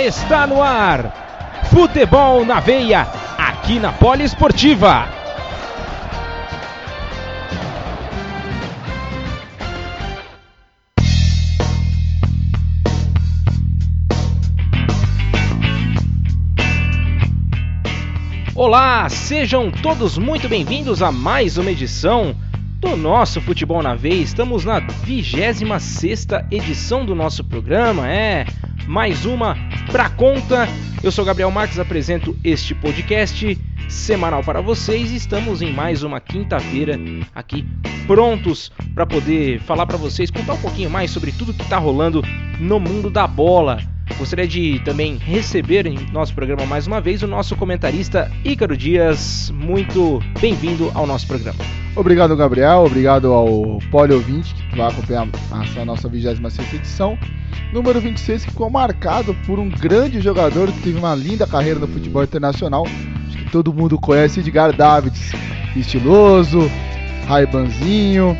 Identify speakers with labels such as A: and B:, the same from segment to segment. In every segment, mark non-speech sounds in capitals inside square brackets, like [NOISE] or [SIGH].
A: está no ar. Futebol na veia, aqui na Poliesportiva. Olá, sejam todos muito bem-vindos a mais uma edição do nosso Futebol na Veia. Estamos na 26 edição do nosso programa, é mais uma pra conta. Eu sou Gabriel Marques, apresento este podcast semanal para vocês e estamos em mais uma quinta-feira aqui prontos para poder falar para vocês, contar um pouquinho mais sobre tudo que está rolando no mundo da bola. Gostaria de também receber em nosso programa mais uma vez o nosso comentarista Ícaro Dias. Muito bem-vindo ao nosso programa.
B: Obrigado, Gabriel. Obrigado ao Poli Ouvinte que vai acompanhar essa nossa 26 edição. Número 26 ficou marcado por um grande jogador que teve uma linda carreira no futebol internacional. Acho que todo mundo conhece Edgar Davids. Estiloso, raibanzinho,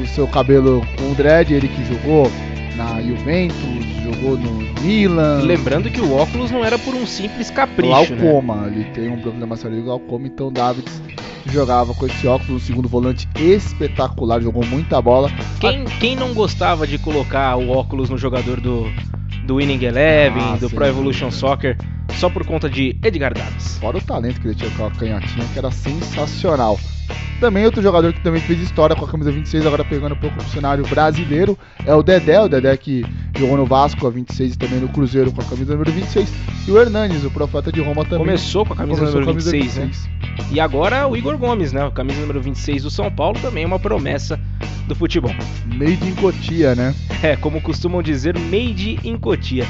B: o seu cabelo com dread, ele que jogou na Juventus, jogou no Milan.
A: Lembrando que o óculos não era por um simples capricho.
B: Glaucoma,
A: né?
B: ele tem um problema sério de glaucoma, então Davids jogava com esse óculos, um segundo volante espetacular, jogou muita bola.
A: Quem, quem não gostava de colocar o óculos no jogador do, do Winning Eleven, ah, do sim. Pro Evolution Soccer, só por conta de Edgar Davids?
B: Fora o talento que ele tinha com a canhotinha, que era sensacional. Também outro jogador que também fez história com a camisa 26, agora pegando um pouco pro cenário brasileiro, é o Dedé, o Dedé que jogou no Vasco a 26 e também no Cruzeiro com a camisa número 26. E o Hernanes, o profeta de Roma também.
A: Começou com a camisa número 26, 26, né? E agora o Igor Gomes, né? A camisa número 26 do São Paulo também é uma promessa do futebol.
B: Made in Cotia, né?
A: É, como costumam dizer, made in Cotia.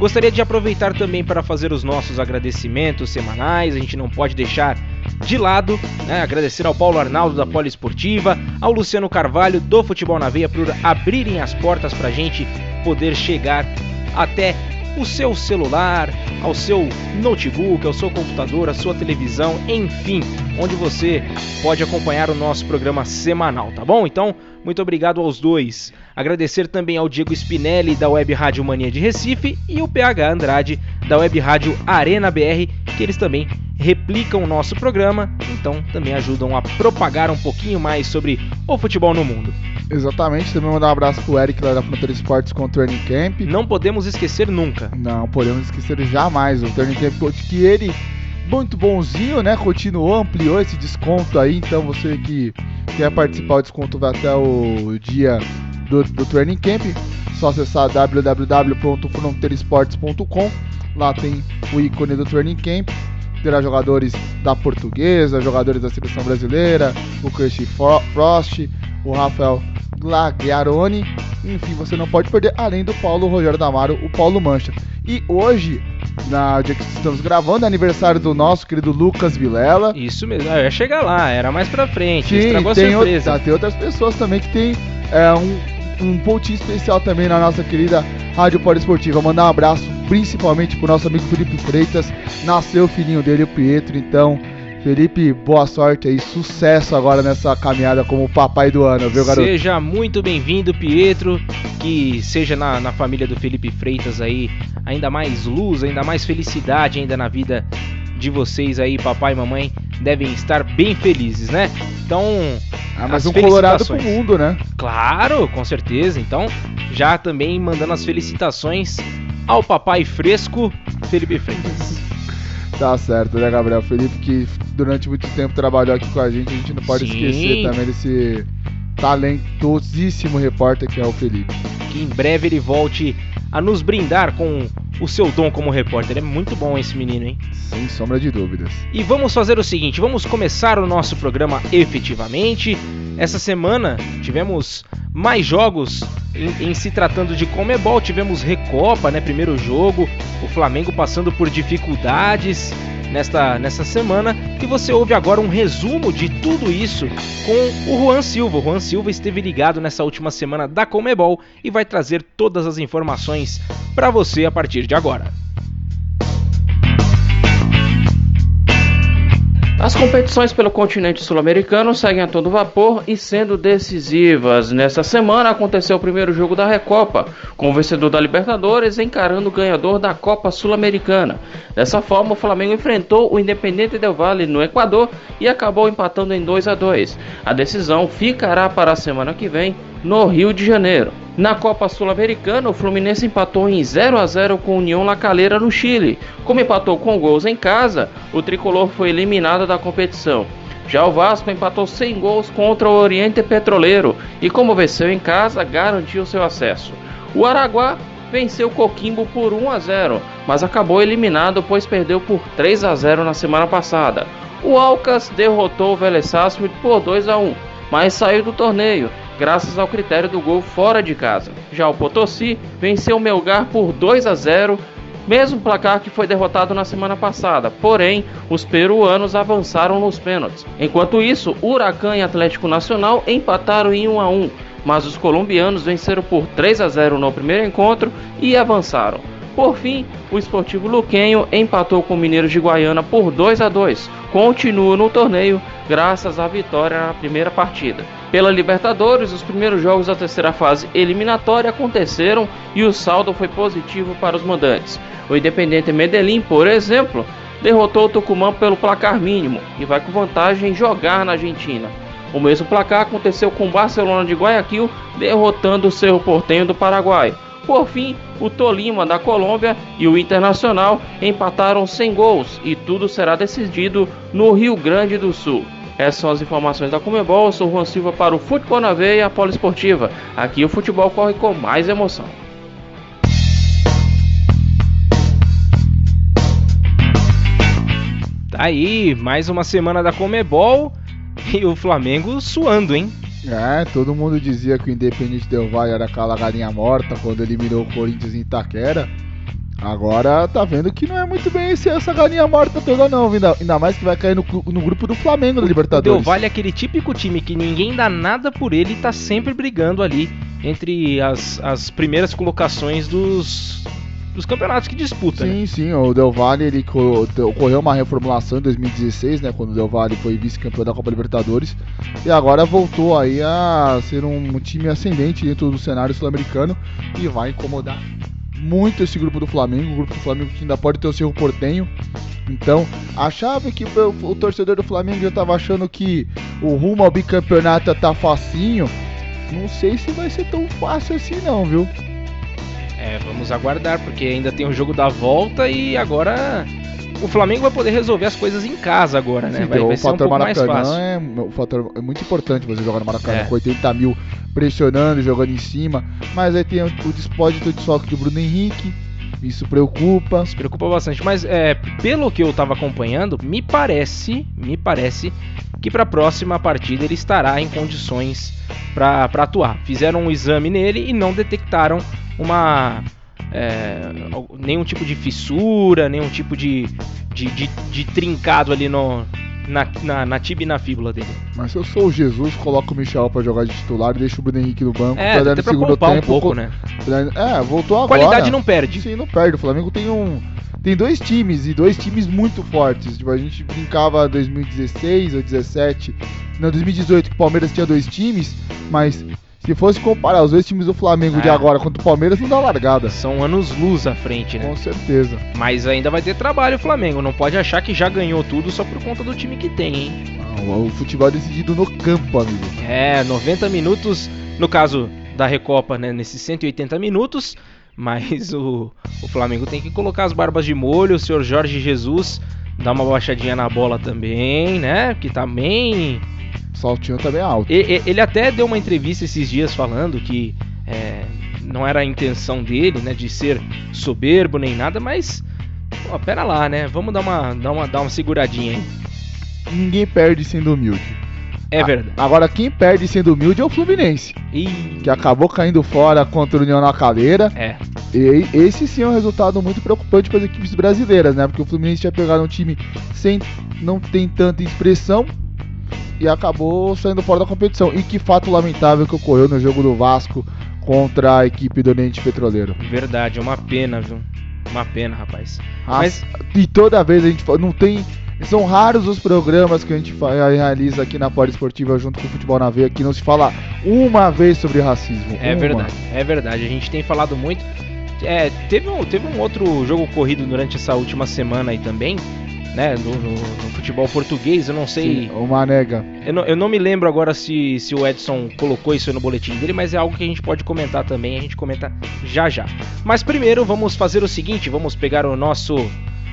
A: Gostaria de aproveitar também para fazer os nossos agradecimentos semanais, a gente não pode deixar de lado, né? agradecer ao Paulo Arnaldo da Poliesportiva, ao Luciano Carvalho do Futebol na Veia por abrirem as portas para a gente poder chegar até o seu celular, ao seu notebook, ao seu computador, à sua televisão, enfim, onde você pode acompanhar o nosso programa semanal, tá bom? Então, muito obrigado aos dois. Agradecer também ao Diego Spinelli da Web Rádio Mania de Recife e o PH Andrade da Web Rádio Arena BR, que eles também replicam o nosso programa, então também ajudam a propagar um pouquinho mais sobre o futebol no mundo.
B: Exatamente, também mandar um abraço pro Eric lá da Fronteira Esportes com o Turning Camp.
A: Não podemos esquecer nunca.
B: Não podemos esquecer jamais o Turning Camp, que ele muito bonzinho, né? Continuou, ampliou esse desconto aí. Então você que quer participar, o desconto vai até o dia do, do Training Camp. Só acessar www.fronteiresportes.com. Lá tem o ícone do Training Camp. Terá jogadores da portuguesa, jogadores da seleção brasileira, o Christian Frost, o Rafael Glagliaroni. Enfim, você não pode perder, além do Paulo Rogério Damaro, o Paulo Mancha. E hoje, na dia que estamos gravando, é aniversário do nosso querido Lucas Vilela.
A: Isso mesmo, eu ia chegar lá, era mais pra frente,
B: Sim, estragou tem surpresa. Outra, tem outras pessoas também que tem é, um, um pontinho especial também na nossa querida Rádio Poliesportiva. Mandar um abraço principalmente pro nosso amigo Felipe Freitas. Nasceu o filhinho dele, o Pietro, então Felipe, boa sorte aí, sucesso agora nessa caminhada como papai do ano, viu, garoto?
A: Seja muito bem-vindo, Pietro, que seja na, na família do Felipe Freitas aí ainda mais luz, ainda mais felicidade ainda na vida de vocês aí, papai e mamãe, devem estar bem felizes, né? Então,
B: ah, mas um colorado pro mundo, né?
A: Claro, com certeza. Então, já também mandando as felicitações ao papai fresco, Felipe Freitas.
B: Tá certo, né, Gabriel? Felipe que durante muito tempo trabalhou aqui com a gente, a gente não pode Sim. esquecer também desse talentosíssimo repórter que é o Felipe.
A: Que em breve ele volte a nos brindar com o seu dom como repórter. É muito bom esse menino, hein?
B: Sem sombra de dúvidas.
A: E vamos fazer o seguinte: vamos começar o nosso programa efetivamente. Essa semana tivemos mais jogos em, em, se tratando de Comebol. Tivemos Recopa, né? Primeiro jogo, o Flamengo passando por dificuldades nesta, nessa semana. E você ouve agora um resumo de tudo isso com o Juan Silva. O Juan Silva esteve ligado nessa última semana da Comebol e vai trazer todas as informações para você a partir de agora.
C: As competições pelo continente sul-americano seguem a todo vapor e sendo decisivas. Nesta semana aconteceu o primeiro jogo da Recopa, com o vencedor da Libertadores encarando o ganhador da Copa Sul-Americana. Dessa forma, o Flamengo enfrentou o Independente Del Valle no Equador e acabou empatando em 2 a 2. A decisão ficará para a semana que vem no Rio de Janeiro. Na Copa Sul-Americana, o Fluminense empatou em 0 a 0 com o União La Calera no Chile. Como empatou com gols em casa, o tricolor foi eliminado da competição. Já o Vasco empatou sem gols contra o Oriente Petroleiro e, como venceu em casa, garantiu seu acesso. O Araguá venceu o Coquimbo por 1 a 0, mas acabou eliminado pois perdeu por 3 a 0 na semana passada. O Alcas derrotou o Vélez por 2 a 1, mas saiu do torneio graças ao critério do gol fora de casa. Já o Potosí venceu o Melgar por 2 a 0, mesmo placar que foi derrotado na semana passada. Porém, os peruanos avançaram nos pênaltis. Enquanto isso, Huracan e Atlético Nacional empataram em 1 a 1, mas os colombianos venceram por 3 a 0 no primeiro encontro e avançaram. Por fim, o Esportivo Luquenho empatou com o Mineiro de Guaiana por 2 a 2. Continua no torneio graças à vitória na primeira partida. Pela Libertadores, os primeiros jogos da terceira fase eliminatória aconteceram e o saldo foi positivo para os mandantes. O Independente Medellín, por exemplo, derrotou o Tucumã pelo placar mínimo e vai com vantagem jogar na Argentina. O mesmo placar aconteceu com o Barcelona de Guayaquil, derrotando o Cerro Portenho do Paraguai. Por fim, o Tolima da Colômbia e o Internacional empataram sem gols e tudo será decidido no Rio Grande do Sul. Essas são as informações da Comebol. Eu sou Juan Silva para o Futebol na Veia Poliesportiva. Aqui o futebol corre com mais emoção.
A: Tá aí, mais uma semana da Comebol e o Flamengo suando, hein?
B: É, todo mundo dizia que o Independente Del Valle era aquela galinha morta quando eliminou o Corinthians em Itaquera. Agora tá vendo que não é muito bem esse, essa galinha morta toda, não. Ainda, ainda mais que vai cair no, no grupo do Flamengo da Libertadores.
A: O Del Valle é aquele típico time que ninguém dá nada por ele e tá sempre brigando ali entre as, as primeiras colocações dos, dos campeonatos que disputa.
B: Sim,
A: né?
B: sim. O Del Valle ele ocorreu uma reformulação em 2016, né? Quando o Del Valle foi vice-campeão da Copa Libertadores. E agora voltou aí a ser um time ascendente dentro do cenário sul-americano e vai incomodar muito esse grupo do Flamengo, o grupo do Flamengo que ainda pode ter o seu portenho. Então, achava que o, o torcedor do Flamengo já estava achando que o rumo ao bicampeonato tá facinho. Não sei se vai ser tão fácil assim não, viu?
A: É, vamos aguardar, porque ainda tem o jogo da volta e agora o Flamengo vai poder resolver as coisas em casa agora, né?
B: Sim,
A: vai,
B: o
A: vai um
B: fator
A: pouco mais
B: Maracanã é o fator é muito importante você jogar no Maracanã
A: É.
B: com 80 mil pressionando, jogando em cima. Mas aí tem o, o despódito de desfalque do Bruno Henrique. Isso preocupa.
A: Isso preocupa bastante, mas é, pelo que eu tava acompanhando, me parece, me parece que para a próxima partida ele estará em condições para atuar. Fizeram um exame nele e não detectaram uma é, nenhum tipo de fissura, nenhum tipo de, de, de, de trincado ali no, na, na, na tibia e na fíbula dele.
B: Mas se eu sou o Jesus, coloco o Michel pra jogar de titular e deixo o Bruno Henrique no banco.
A: É,
B: pra
A: até pra
B: segundo
A: poupar um
B: tempo.
A: pouco,
B: co-
A: né?
B: É, voltou agora.
A: Qualidade não perde.
B: Sim, não perde. O Flamengo tem um. Tem dois times e dois times muito fortes. Tipo, a gente brincava 2016 ou 17. Não, 2018 que o Palmeiras tinha dois times, mas se fosse comparar os dois times do Flamengo de
A: É.
B: agora contra o Palmeiras, não dá largada.
A: São anos luz à frente, né?
B: Com certeza.
A: Mas ainda vai ter trabalho o Flamengo. Não pode achar que já ganhou tudo só por conta do time que tem, hein?
B: Não, o futebol é decidido no campo, amigo.
A: É, 90 minutos, no caso da Recopa, né, nesses 180 minutos, mas o, o Flamengo tem que colocar as barbas de molho, o senhor Jorge Jesus dá uma baixadinha na bola também, né, que também...
B: O saltinho também é alto.
A: E- Ele até deu uma entrevista esses dias falando que é, não era a intenção dele, né, de ser soberbo nem nada, mas... Pô, pera lá, né? Vamos dar uma, dar uma, dar uma seguradinha aí.
B: Ninguém perde sendo humilde.
A: É verdade.
B: Agora, quem perde sendo humilde é o Fluminense, que acabou caindo fora contra o União na Caldeira.
A: É,
B: E esse sim é um resultado muito preocupante para as equipes brasileiras, né? Porque o Fluminense tinha pegado um time sem não tem tanta expressão e acabou saindo fora da competição. E que fato lamentável que ocorreu no jogo do Vasco contra a equipe do Oriente Petroleiro.
A: verdade, é uma pena, viu? Uma pena, rapaz.
B: As-
A: Mas-
B: E toda vez a gente fala, não tem São raros os programas que a gente realiza aqui na Esportiva junto com o Futebol na Veia que não se fala uma vez sobre racismo.
A: É
B: uma.
A: verdade, é verdade. A gente tem falado muito. É, teve, um, teve um outro jogo corrido durante essa última semana aí também, né? No, no, no futebol português, eu não sei.
B: Sim, o Manega.
A: Eu não, eu não me lembro agora se, se o Edson colocou isso no boletim dele, mas é algo que a gente pode comentar também, a gente comenta já já. Mas primeiro vamos fazer o seguinte, vamos pegar o nosso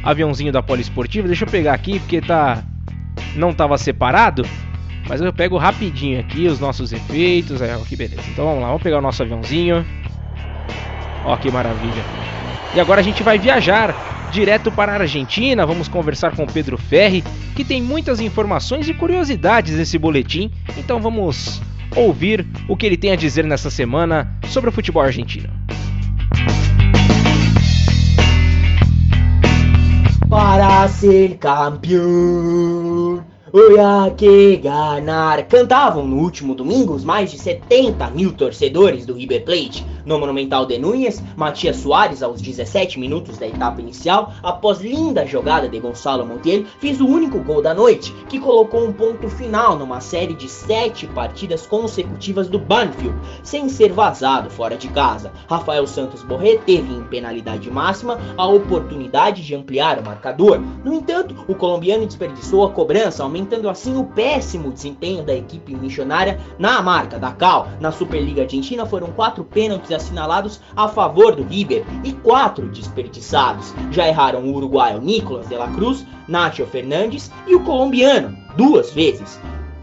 A: aviãozinho da Poliesportiva. Deixa eu pegar aqui porque tá não estava separado, mas eu pego rapidinho aqui os nossos efeitos. É, que beleza. Então vamos lá, vamos pegar o nosso aviãozinho. Ó que maravilha. E agora a gente vai viajar direto para a Argentina. Vamos conversar com Pedro Ferri, que tem muitas informações e curiosidades nesse boletim. Então vamos ouvir o que ele tem a dizer nessa semana sobre o futebol argentino.
D: Para ser campeão Olha que ganar! Cantavam no último domingo os mais de 70 mil torcedores do River Plate. No Monumental de Núñez, Matias Soares, aos 17 minutos da etapa inicial, após linda jogada de Gonçalo Montiel, fez o único gol da noite, que colocou um ponto final numa série de sete partidas consecutivas do Banfield, sem ser vazado fora de casa. Rafael Santos Borré teve em penalidade máxima a oportunidade de ampliar o marcador. No entanto, o colombiano desperdiçou a cobrança, aumentando assim o péssimo desempenho da equipe missionária na marca da Cal. Na Superliga Argentina foram quatro pênaltis assinalados a favor do River e quatro desperdiçados. Já erraram o uruguaio Nicolas de la Cruz, Nacho Fernandes e o colombiano, duas vezes.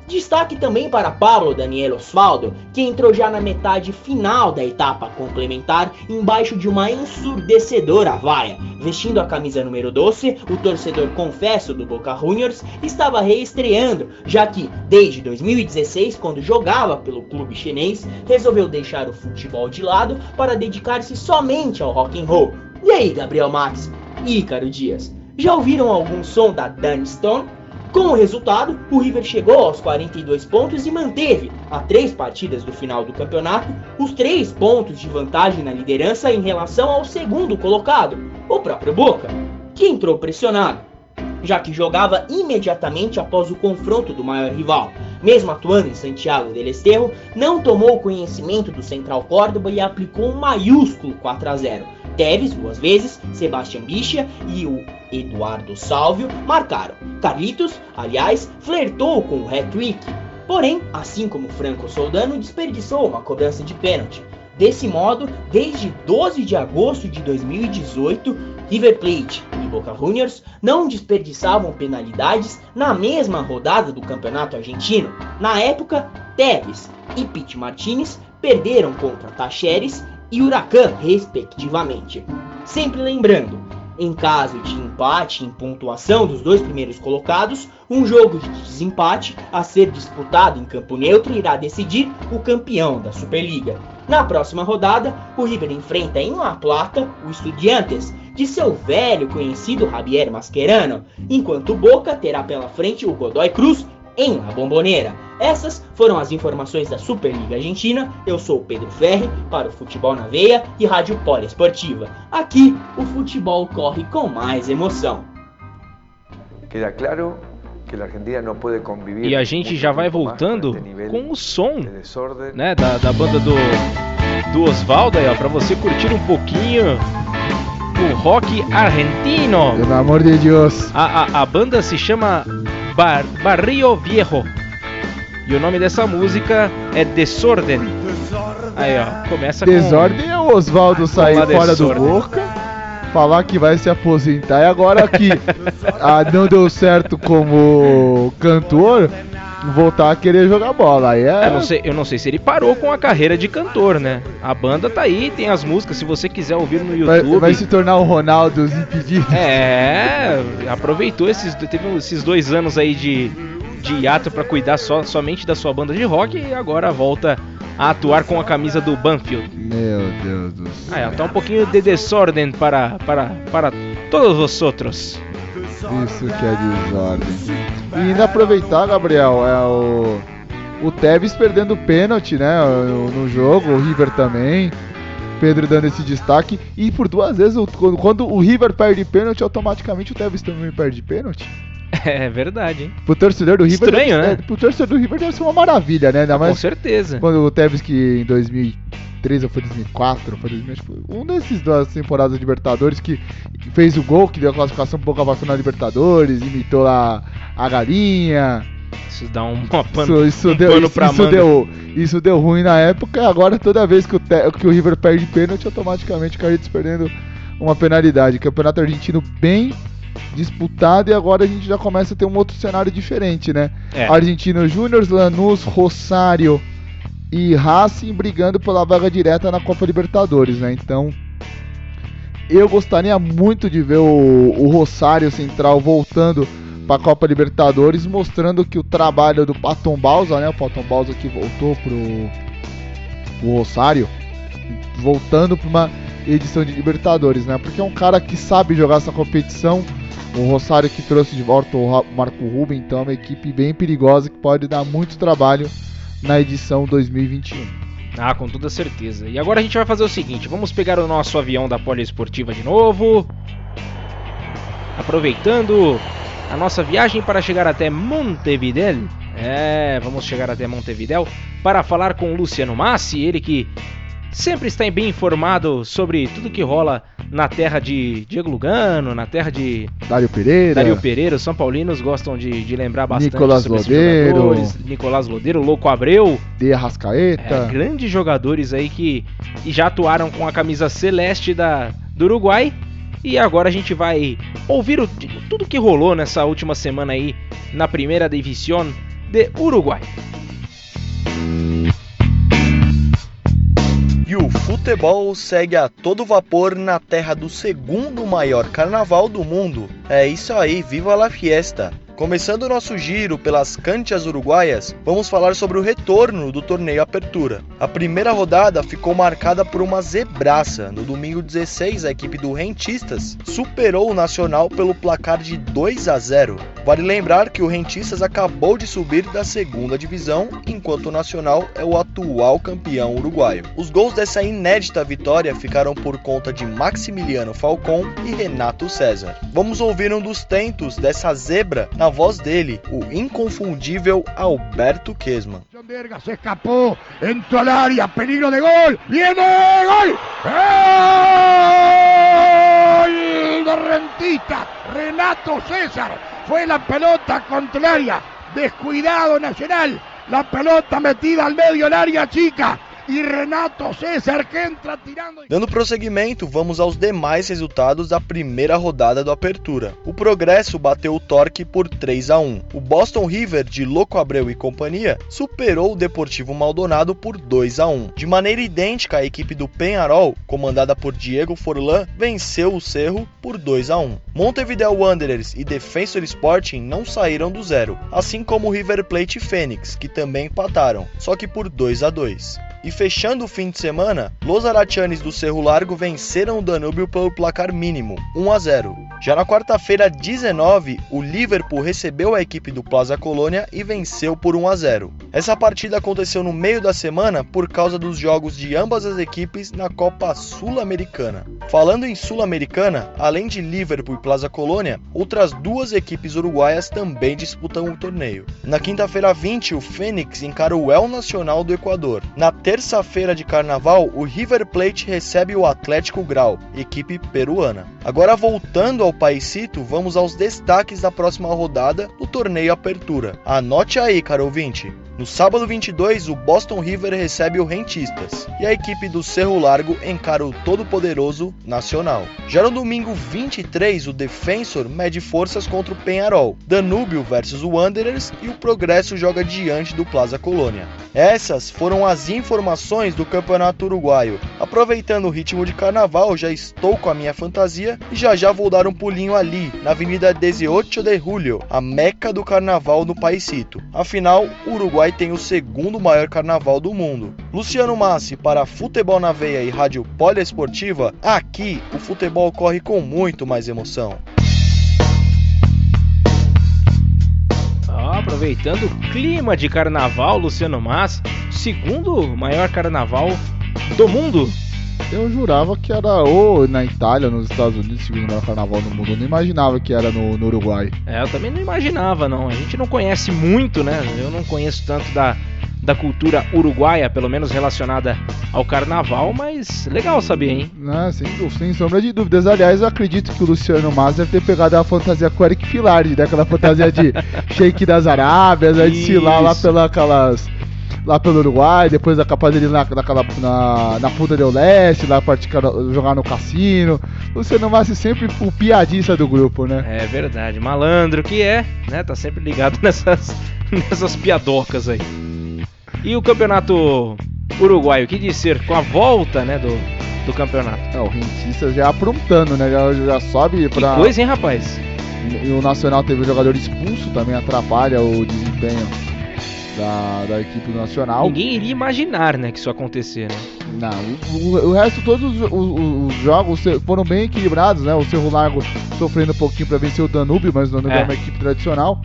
D: Destaque também para Pablo Daniel Osvaldo, que entrou já na metade final da etapa complementar, embaixo de uma ensurdecedora vaia. Vestindo a camisa número 12, o torcedor confesso do Boca Juniors estava reestreando, já que, desde 2016, quando jogava pelo clube chinês, resolveu deixar o futebol de lado para dedicar-se somente ao rock and roll. E aí, Gabriel Max? E Ícaro Dias? Já ouviram algum som da Dan Stone? Com o resultado, o River chegou aos 42 pontos e manteve, a três partidas do final do campeonato, os três pontos de vantagem na liderança em relação ao segundo colocado, o próprio Boca, que entrou pressionado, já que jogava imediatamente após o confronto do maior rival. Mesmo atuando em Santiago del Estero, não tomou conhecimento do Central Córdoba e aplicou um maiúsculo 4 a 0 Teves, duas vezes, Sebastian Bicha e o Eduardo Salvio marcaram. Carlitos, aliás, flertou com o hat-trick. Porém, assim como Franco Soldano, desperdiçou uma cobrança de pênalti. Desse modo, desde 12 de agosto de 2018, River Plate e Boca Juniors não desperdiçavam penalidades na mesma rodada do Campeonato Argentino. Na época, Teves e Pete Martinez perderam contra Tacheres e Huracan, respectivamente. Sempre lembrando, em caso de empate em pontuação dos dois primeiros colocados, um jogo de desempate a ser disputado em campo neutro irá decidir o campeão da Superliga. Na próxima rodada, o River enfrenta em La Plata o Estudiantes, de seu velho conhecido Javier Mascherano, enquanto o Boca terá pela frente o Godoy Cruz em La Bombonera. Essas foram as informações da Superliga Argentina. Eu sou o Pedro Ferri para o Futebol na Veia e Rádio Poliesportiva. Aqui o futebol corre com mais emoção.
A: Queda claro que a Argentina não pode conviver. E a gente já vai voltando com o som, né, da, da banda do do Osvaldo aí, ó, para você curtir um pouquinho o rock argentino.
B: Pelo amor de Deus.
A: A, a, a banda se chama Bar Barrio Viejo. E o nome dessa música é Desordem. Aí, ó, começa
B: Desordem com... é o Oswaldo sair fora do Boca, falar que vai se aposentar e agora que [LAUGHS] ah, não deu certo como cantor, voltar a querer jogar bola. Aí é...
A: eu, não sei, eu não sei se ele parou com a carreira de cantor, né? A banda tá aí, tem as músicas, se você quiser ouvir no YouTube.
B: Vai, vai se tornar o Ronaldo os impedidos.
A: É, aproveitou esses, teve esses dois anos aí de de hiato para cuidar só, somente da sua banda de rock e agora volta a atuar com a camisa do Banfield.
B: Meu Deus do céu.
A: Ah, é, tá um pouquinho de desordem para, para, para todos os outros.
B: Isso que é desordem. E ainda aproveitar, Gabriel, é o, o Tevez perdendo pênalti, né, no, jogo, o River também. Pedro dando esse destaque. E por duas vezes, quando, o River perde pênalti, automaticamente o Tevez também perde pênalti. [LAUGHS]
A: É verdade, hein?
B: Pro torcedor do River.
A: Estranho,
B: deve,
A: né?
B: é, pro torcedor do River deve ser uma maravilha, né? Ainda
A: Com
B: mais
A: certeza.
B: quando o Tevez que em 2003 ou foi 2004, foi 2000, acho que foi um desses duas temporadas de Libertadores que fez o gol, que deu a classificação pro Boca passou na Libertadores, imitou lá a galinha.
A: Isso dá um, uma pano,
B: Isso, isso
A: um
B: deu,
A: pano
B: isso,
A: pra
B: isso deu, isso deu ruim na época, e agora toda vez que o, que o River perde pênalti, automaticamente o Carlitos perdendo uma penalidade. Campeonato argentino bem disputado e agora a gente já começa a ter um outro cenário diferente, né?
A: É.
B: Argentino Júnior, Lanús, Rosário e Racing brigando pela vaga direta na Copa Libertadores, né? Então, eu gostaria muito de ver o, o Rosário Central voltando para a Copa Libertadores, mostrando que o trabalho do Paton Balsa, né? O Paton Balsa que voltou pro o Rosário, voltando para uma edição de Libertadores, né? Porque é um cara que sabe jogar essa competição. O Rosário que trouxe de volta o Marco Ruben, então é uma equipe bem perigosa que pode dar muito trabalho na edição 2021.
A: Ah, com toda certeza. E agora a gente vai fazer o seguinte: vamos pegar o nosso avião da Poliesportiva de novo. Aproveitando a nossa viagem para chegar até Montevideo. É, vamos chegar até Montevideo para falar com o Luciano Massi, ele que sempre está bem informado sobre tudo que rola na terra de Diego Lugano, na terra de
B: Dário Pereira,
A: Dario Pereira. Os São Paulinos gostam de, de lembrar bastante
B: Nicolás Lodeiro.
A: Nicolás Lodeiro, Louco Abreu.
B: De Arrascaeta.
A: É, grandes jogadores aí que já atuaram com a camisa celeste da, do Uruguai. E agora a gente vai ouvir o- tudo que rolou nessa última semana aí na primeira divisão de Uruguai.
E: E o futebol segue a todo vapor na terra do segundo maior carnaval do mundo. É isso aí, viva la fiesta! Começando o nosso giro pelas canchas uruguaias, vamos falar sobre o retorno do torneio Apertura. A primeira rodada ficou marcada por uma zebraça. No domingo 16, a equipe do Rentistas superou o Nacional pelo placar de 2 a 0. Vale lembrar que o Rentistas acabou de subir da segunda divisão, enquanto o Nacional é o atual campeão uruguaio. Os gols dessa inédita vitória ficaram por conta de Maximiliano Falcon e Renato César. Vamos ouvir um dos tentos dessa zebra na voz dele, o inconfundível Alberto Kesman.
F: Se escapó, entró al área, peligro de gol, viene gol, gol de Rentista, Renato César, fue la pelota contra el área, descuidado Nacional, la pelota metida al medio área chica y Renato César que entra tirando.
E: Dando prosseguimento, vamos aos demais resultados da primeira rodada do Apertura. O Progresso bateu o Torque por 3 a 1. O Boston River de Louco Abreu e companhia superou o Deportivo Maldonado por 2 a 1. De maneira idêntica, a equipe do Penharol, comandada por Diego Forlan, venceu o Cerro por 2 a 1. Montevideo Wanderers e Defensor Sporting não saíram do zero, assim como River Plate e Fênix, que também empataram, só que por 2 a 2. E fechando o fim de semana, Los Arachanes do Cerro Largo venceram o Danúbio pelo placar mínimo, 1 a 0. Já na quarta-feira, 19, o Liverpool recebeu a equipe do Plaza Colônia e venceu por 1 a 0. Essa partida aconteceu no meio da semana por causa dos jogos de ambas as equipes na Copa Sul-Americana. Falando em Sul-Americana, além de Liverpool e Plaza Colônia, outras duas equipes uruguaias também disputam o torneio. Na quinta-feira 20, o Fênix encara o El Nacional do Equador. Na terça-feira de carnaval, o River Plate recebe o Atlético Grau, equipe peruana. Agora voltando ao Paisito, vamos aos destaques da próxima rodada do torneio Apertura. Anote aí, caro ouvinte. No sábado 22, o Boston River recebe o Rentistas e a equipe do Cerro Largo encara o todo-poderoso Nacional. Já no domingo 23, o Defensor mede forças contra o Penharol, Danúbio versus o Wanderers e o Progresso joga diante do Plaza Colônia. Essas foram as informações do Campeonato Uruguaio. Aproveitando o ritmo de carnaval, já estou com a minha fantasia e já já vou dar um pulinho ali, na Avenida 18 de Julio, a meca do carnaval no Paisito. Afinal, o Uruguai tem o segundo maior carnaval do mundo. Luciano Massi para Futebol na Veia e Rádio Poliesportiva, aqui o futebol corre com muito mais emoção.
A: Aproveitando o clima de carnaval, Luciano Mas, segundo maior carnaval do mundo.
B: Eu jurava que era ou na Itália, nos Estados Unidos, segundo o maior carnaval do mundo. Eu não imaginava que era no, no, Uruguai.
A: É, eu também não imaginava, não. A gente não conhece muito, né? Eu não conheço tanto da, da cultura uruguaia, pelo menos relacionada ao carnaval, mas legal saber, hein?
B: Não, sem, sem sombra de dúvidas. Aliás, eu acredito que o Luciano Mas deve ter pegado a fantasia com o Eric Filard, né? Aquela fantasia de [LAUGHS] Sheik das Arábias, né? de desfilar lá pelas lá pelo Uruguai, depois a capaz dele na, naquela, na, na Punta del Leste, lá praticar, jogar no cassino. Você não vai ser sempre o piadista do grupo, né?
A: É verdade, malandro que é, né? Tá sempre ligado [LAUGHS] nessas, nessas piadocas aí. E o campeonato uruguaio, o que dizer com a volta, né, do, do campeonato?
B: É, o Rentistas já aprontando, né? Já, já sobe pra.
A: Que coisa, hein, rapaz?
B: E o Nacional teve um jogador expulso, também atrapalha o desempenho da, da equipe nacional.
A: Ninguém iria imaginar, né, que isso acontecer, né?
B: Não, o, o resto, todos os, os, os, jogos foram bem equilibrados, né? O Cerro Largo sofrendo um pouquinho para vencer o Danúbio, mas o Danúbio é. é uma equipe tradicional.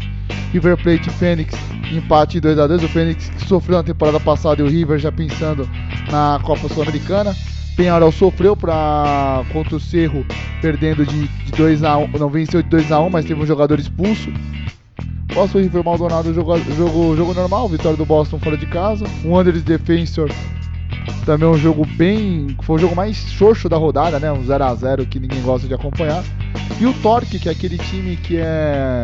B: River Plate e Fênix, empate 2x2. O Fênix sofreu na temporada passada e o River já pensando na Copa Sul-Americana. Penharol sofreu pra, contra o Cerro, perdendo de, de 2x1, não venceu de 2x1, mas teve um jogador expulso. Boston River Maldonado jogo, jogo, jogo normal, vitória do Boston fora de casa. Um Wanderers Defensor também um jogo bem. Foi o jogo mais xoxo da rodada, né? Um 0x0 que ninguém gosta de acompanhar. E o Torque, que é aquele time que é.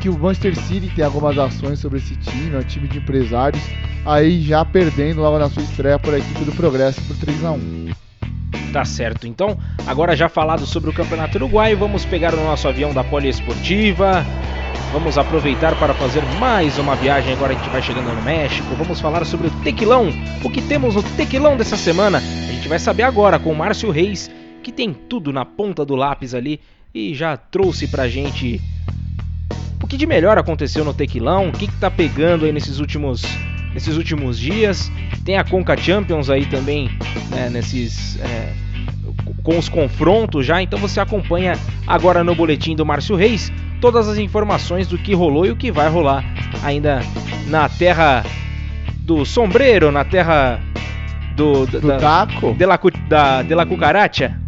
B: Que o Manchester City tem algumas ações sobre esse time, é um time de empresários. Aí já perdendo logo na sua estreia por a equipe do Progresso por 3x1.
A: Tá certo, então, agora já falado sobre o Campeonato Uruguaio, vamos pegar o nosso avião da Poliesportiva, Vamos aproveitar para fazer mais uma viagem. Agora a gente vai chegando no México. Vamos falar sobre o tequilão. O que temos no tequilão dessa semana? A gente vai saber agora com o Márcio Reis, que tem tudo na ponta do lápis ali e já trouxe pra gente o que de melhor aconteceu no tequilão, o que, que tá pegando aí nesses últimos nesses últimos dias. Tem a Conca Champions aí também, né, nesses é, com os confrontos já. Então você acompanha agora no boletim do Márcio Reis todas as informações do que rolou e o que vai rolar ainda na terra do sombreiro, na terra do,
B: do da, taco?
A: De la, da, de la cucaracha.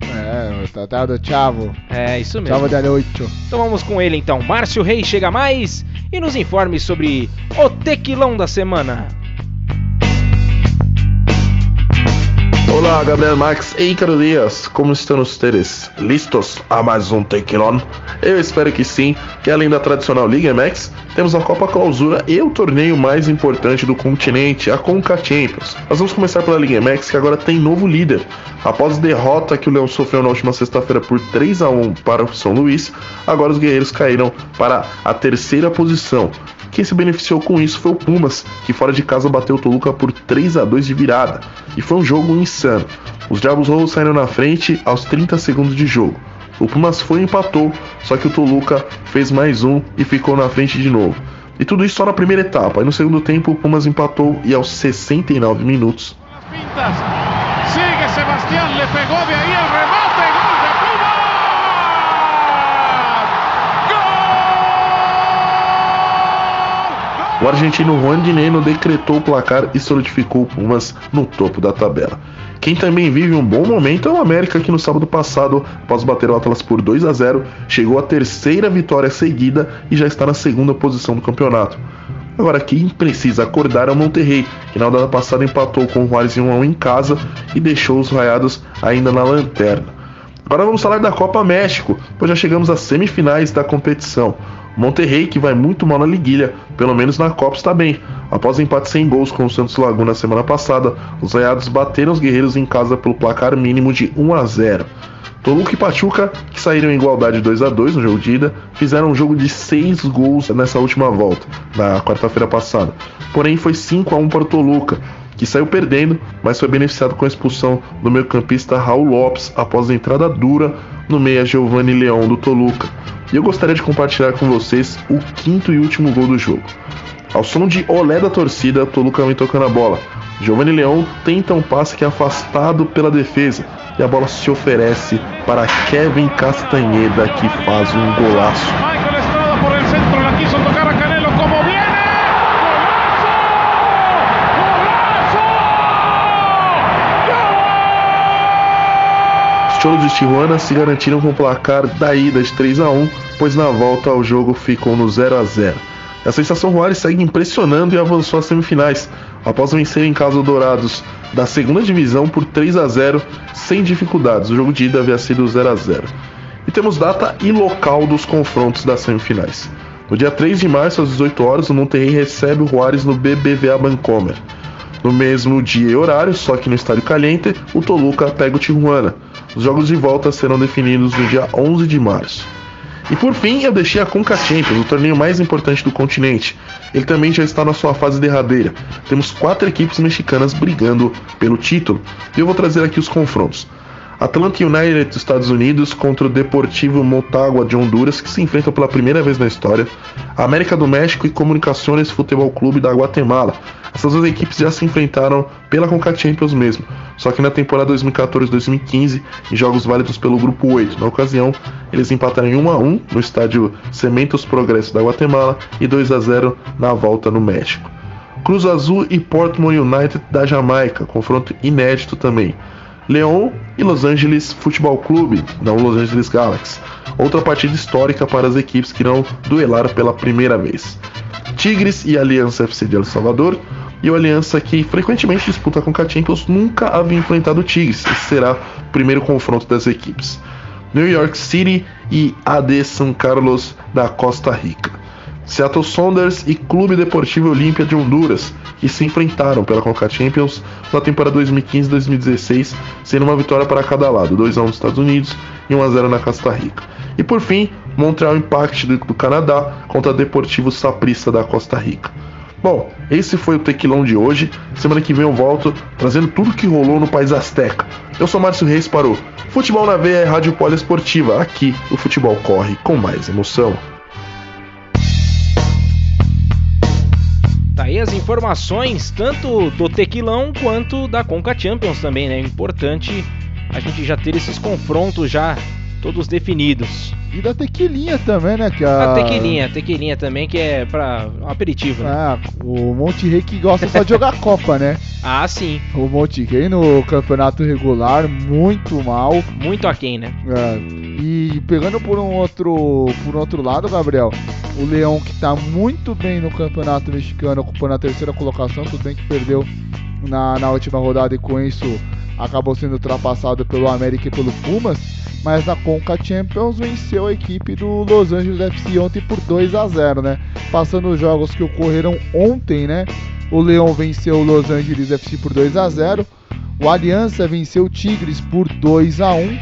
B: É, o terra do Chavo.
A: É, isso mesmo.
B: Chavo de noite.
A: Então vamos com ele então. Márcio Reis chega mais e nos informe sobre o tequilão da semana.
G: Olá, Gabriel Max e Icaro Dias, como estão vocês? Listos a mais um Tequilon? Eu espero que sim, que além da tradicional Liga MX, temos a Copa Clausura e o torneio mais importante do continente, a Conca Champions. Nós vamos começar pela Liga MX, que agora tem novo líder. Após a derrota que o Leão sofreu na última sexta-feira por 3 a 1 para o São Luís, agora os guerreiros caíram para a terceira posição. Quem se beneficiou com isso foi o Pumas, que fora de casa bateu o Toluca por 3 a 2 de virada, e foi um jogo insano. Os Diabos Rojos saíram na frente aos 30 segundos de jogo. O Pumas foi e empatou, só que o Toluca fez mais um e ficou na frente de novo. E tudo isso só na primeira etapa. Aí no segundo tempo o Pumas empatou e aos 69 minutos. Sigue le O argentino Juan Dineno decretou o placar e solidificou o Pumas no topo da tabela. Quem também vive um bom momento é o América, que no sábado passado, após bater o Atlas por 2 a 0, chegou à terceira vitória seguida e já está na segunda posição do campeonato. Agora, quem precisa acordar é o Monterrey, que na rodada passada empatou com o Juárez em 1 a 1 em casa e deixou os Raiados ainda na lanterna. Agora vamos falar da Copa México, pois já chegamos às semifinais da competição. Monterrey, que vai muito mal na liguilha, pelo menos na Copa está bem. Após empate sem gols com o Santos Laguna na semana passada, os Raiados bateram os guerreiros em casa pelo placar mínimo de 1 a 0. Toluca e Pachuca, que saíram em igualdade 2 a 2 no jogo de ida, fizeram um jogo de 6 gols nessa última volta, na quarta-feira passada. Porém, foi 5 a 1 para o Toluca, que saiu perdendo, mas foi beneficiado com a expulsão do meio-campista Raul Lopes após a entrada dura no meia Giovanni Leão do Toluca. E eu gostaria de compartilhar com vocês o quinto e último gol do jogo. Ao som de olé da torcida, Toluca vem tocando a bola. Giovanni Leão tenta um passe que é afastado pela defesa e a bola se oferece para Kevin Castanheda que faz um golaço. Cholos de Tijuana se garantiram com o placar da ida de 3 a 1, pois na volta o jogo ficou no 0 a 0. A sensação Juárez segue impressionando e avançou às semifinais, após vencer em casa Dourados da segunda divisão por 3 a 0 sem dificuldades. O jogo de ida havia sido 0 a 0. E temos data e local dos confrontos das semifinais. No dia 3 de março, às 18 horas, o Monterrey recebe o Juárez no BBVA Bancomer. No mesmo dia e horário, só que no Estádio Caliente, o Toluca pega o Tijuana. Os jogos de volta serão definidos no dia 11 de março. E por fim, eu deixei a Conca Champions, o torneio mais importante do continente. Ele também já está na sua fase derradeira. Temos quatro equipes mexicanas brigando pelo título. E eu vou trazer aqui os confrontos. Atlanta United dos Estados Unidos contra o Deportivo Motagua de Honduras, que se enfrentam pela primeira vez na história. América do México e Comunicações Futebol Clube da Guatemala. Essas duas equipes já se enfrentaram pela Conca Champions mesmo, só que na temporada 2014-2015, em jogos válidos pelo Grupo 8. Na ocasião, eles empataram em 1 a 1 no estádio Cementos Progresso da Guatemala e 2 a 0 na volta no México. Cruz Azul e Portmore United da Jamaica, confronto inédito também. Leon e Los Angeles Futebol Clube, não Los Angeles Galaxy. Outra partida histórica para as equipes que irão duelar pela primeira vez. Tigres e Aliança FC de El Salvador, e o Aliança que frequentemente disputa com Champions nunca havia enfrentado o Tigres. Esse será o primeiro confronto das equipes. New York City e AD San Carlos da Costa Rica. Seattle Sounders e Clube Deportivo Olímpia de Honduras, que se enfrentaram pela Conca Champions na temporada 2015-2016, sendo uma vitória para cada lado, 2 a 1 nos Estados Unidos e 1 a 0 na Costa Rica. E por fim, Montreal Impact do, do Canadá contra Deportivo Saprissa da Costa Rica. Bom, esse foi o Tequilão de hoje. Semana que vem eu volto trazendo tudo que rolou no país Azteca. Eu sou Márcio Reis para o Futebol na Veia Rádio Poliesportiva. Aqui o futebol corre com mais emoção.
A: Tá aí as informações, tanto do Tequilão quanto da Conca Champions também, né? É importante a gente já ter esses confrontos já todos definidos.
B: E da tequilinha também, né? Que
A: a... a tequilinha, tequilinha também, que é pra um aperitivo, né?
B: Ah, o Monte Rei que gosta só de jogar Copa, né? [LAUGHS]
A: Ah, sim.
B: O Monte Rei no campeonato regular, muito mal.
A: Muito aquém, né?
B: É. E pegando por um outro por um outro lado, Gabriel, o Leão que tá muito bem no campeonato mexicano, ocupando a terceira colocação, tudo bem que perdeu na, na última rodada e com isso acabou sendo ultrapassado pelo América e pelo Pumas mas na Conca Champions venceu a equipe do Los Angeles FC ontem por 2 a 0, né? Passando os jogos que ocorreram ontem, né? O Leão venceu o Los Angeles FC por 2 a 0. O Aliança venceu o Tigres por 2 a 1.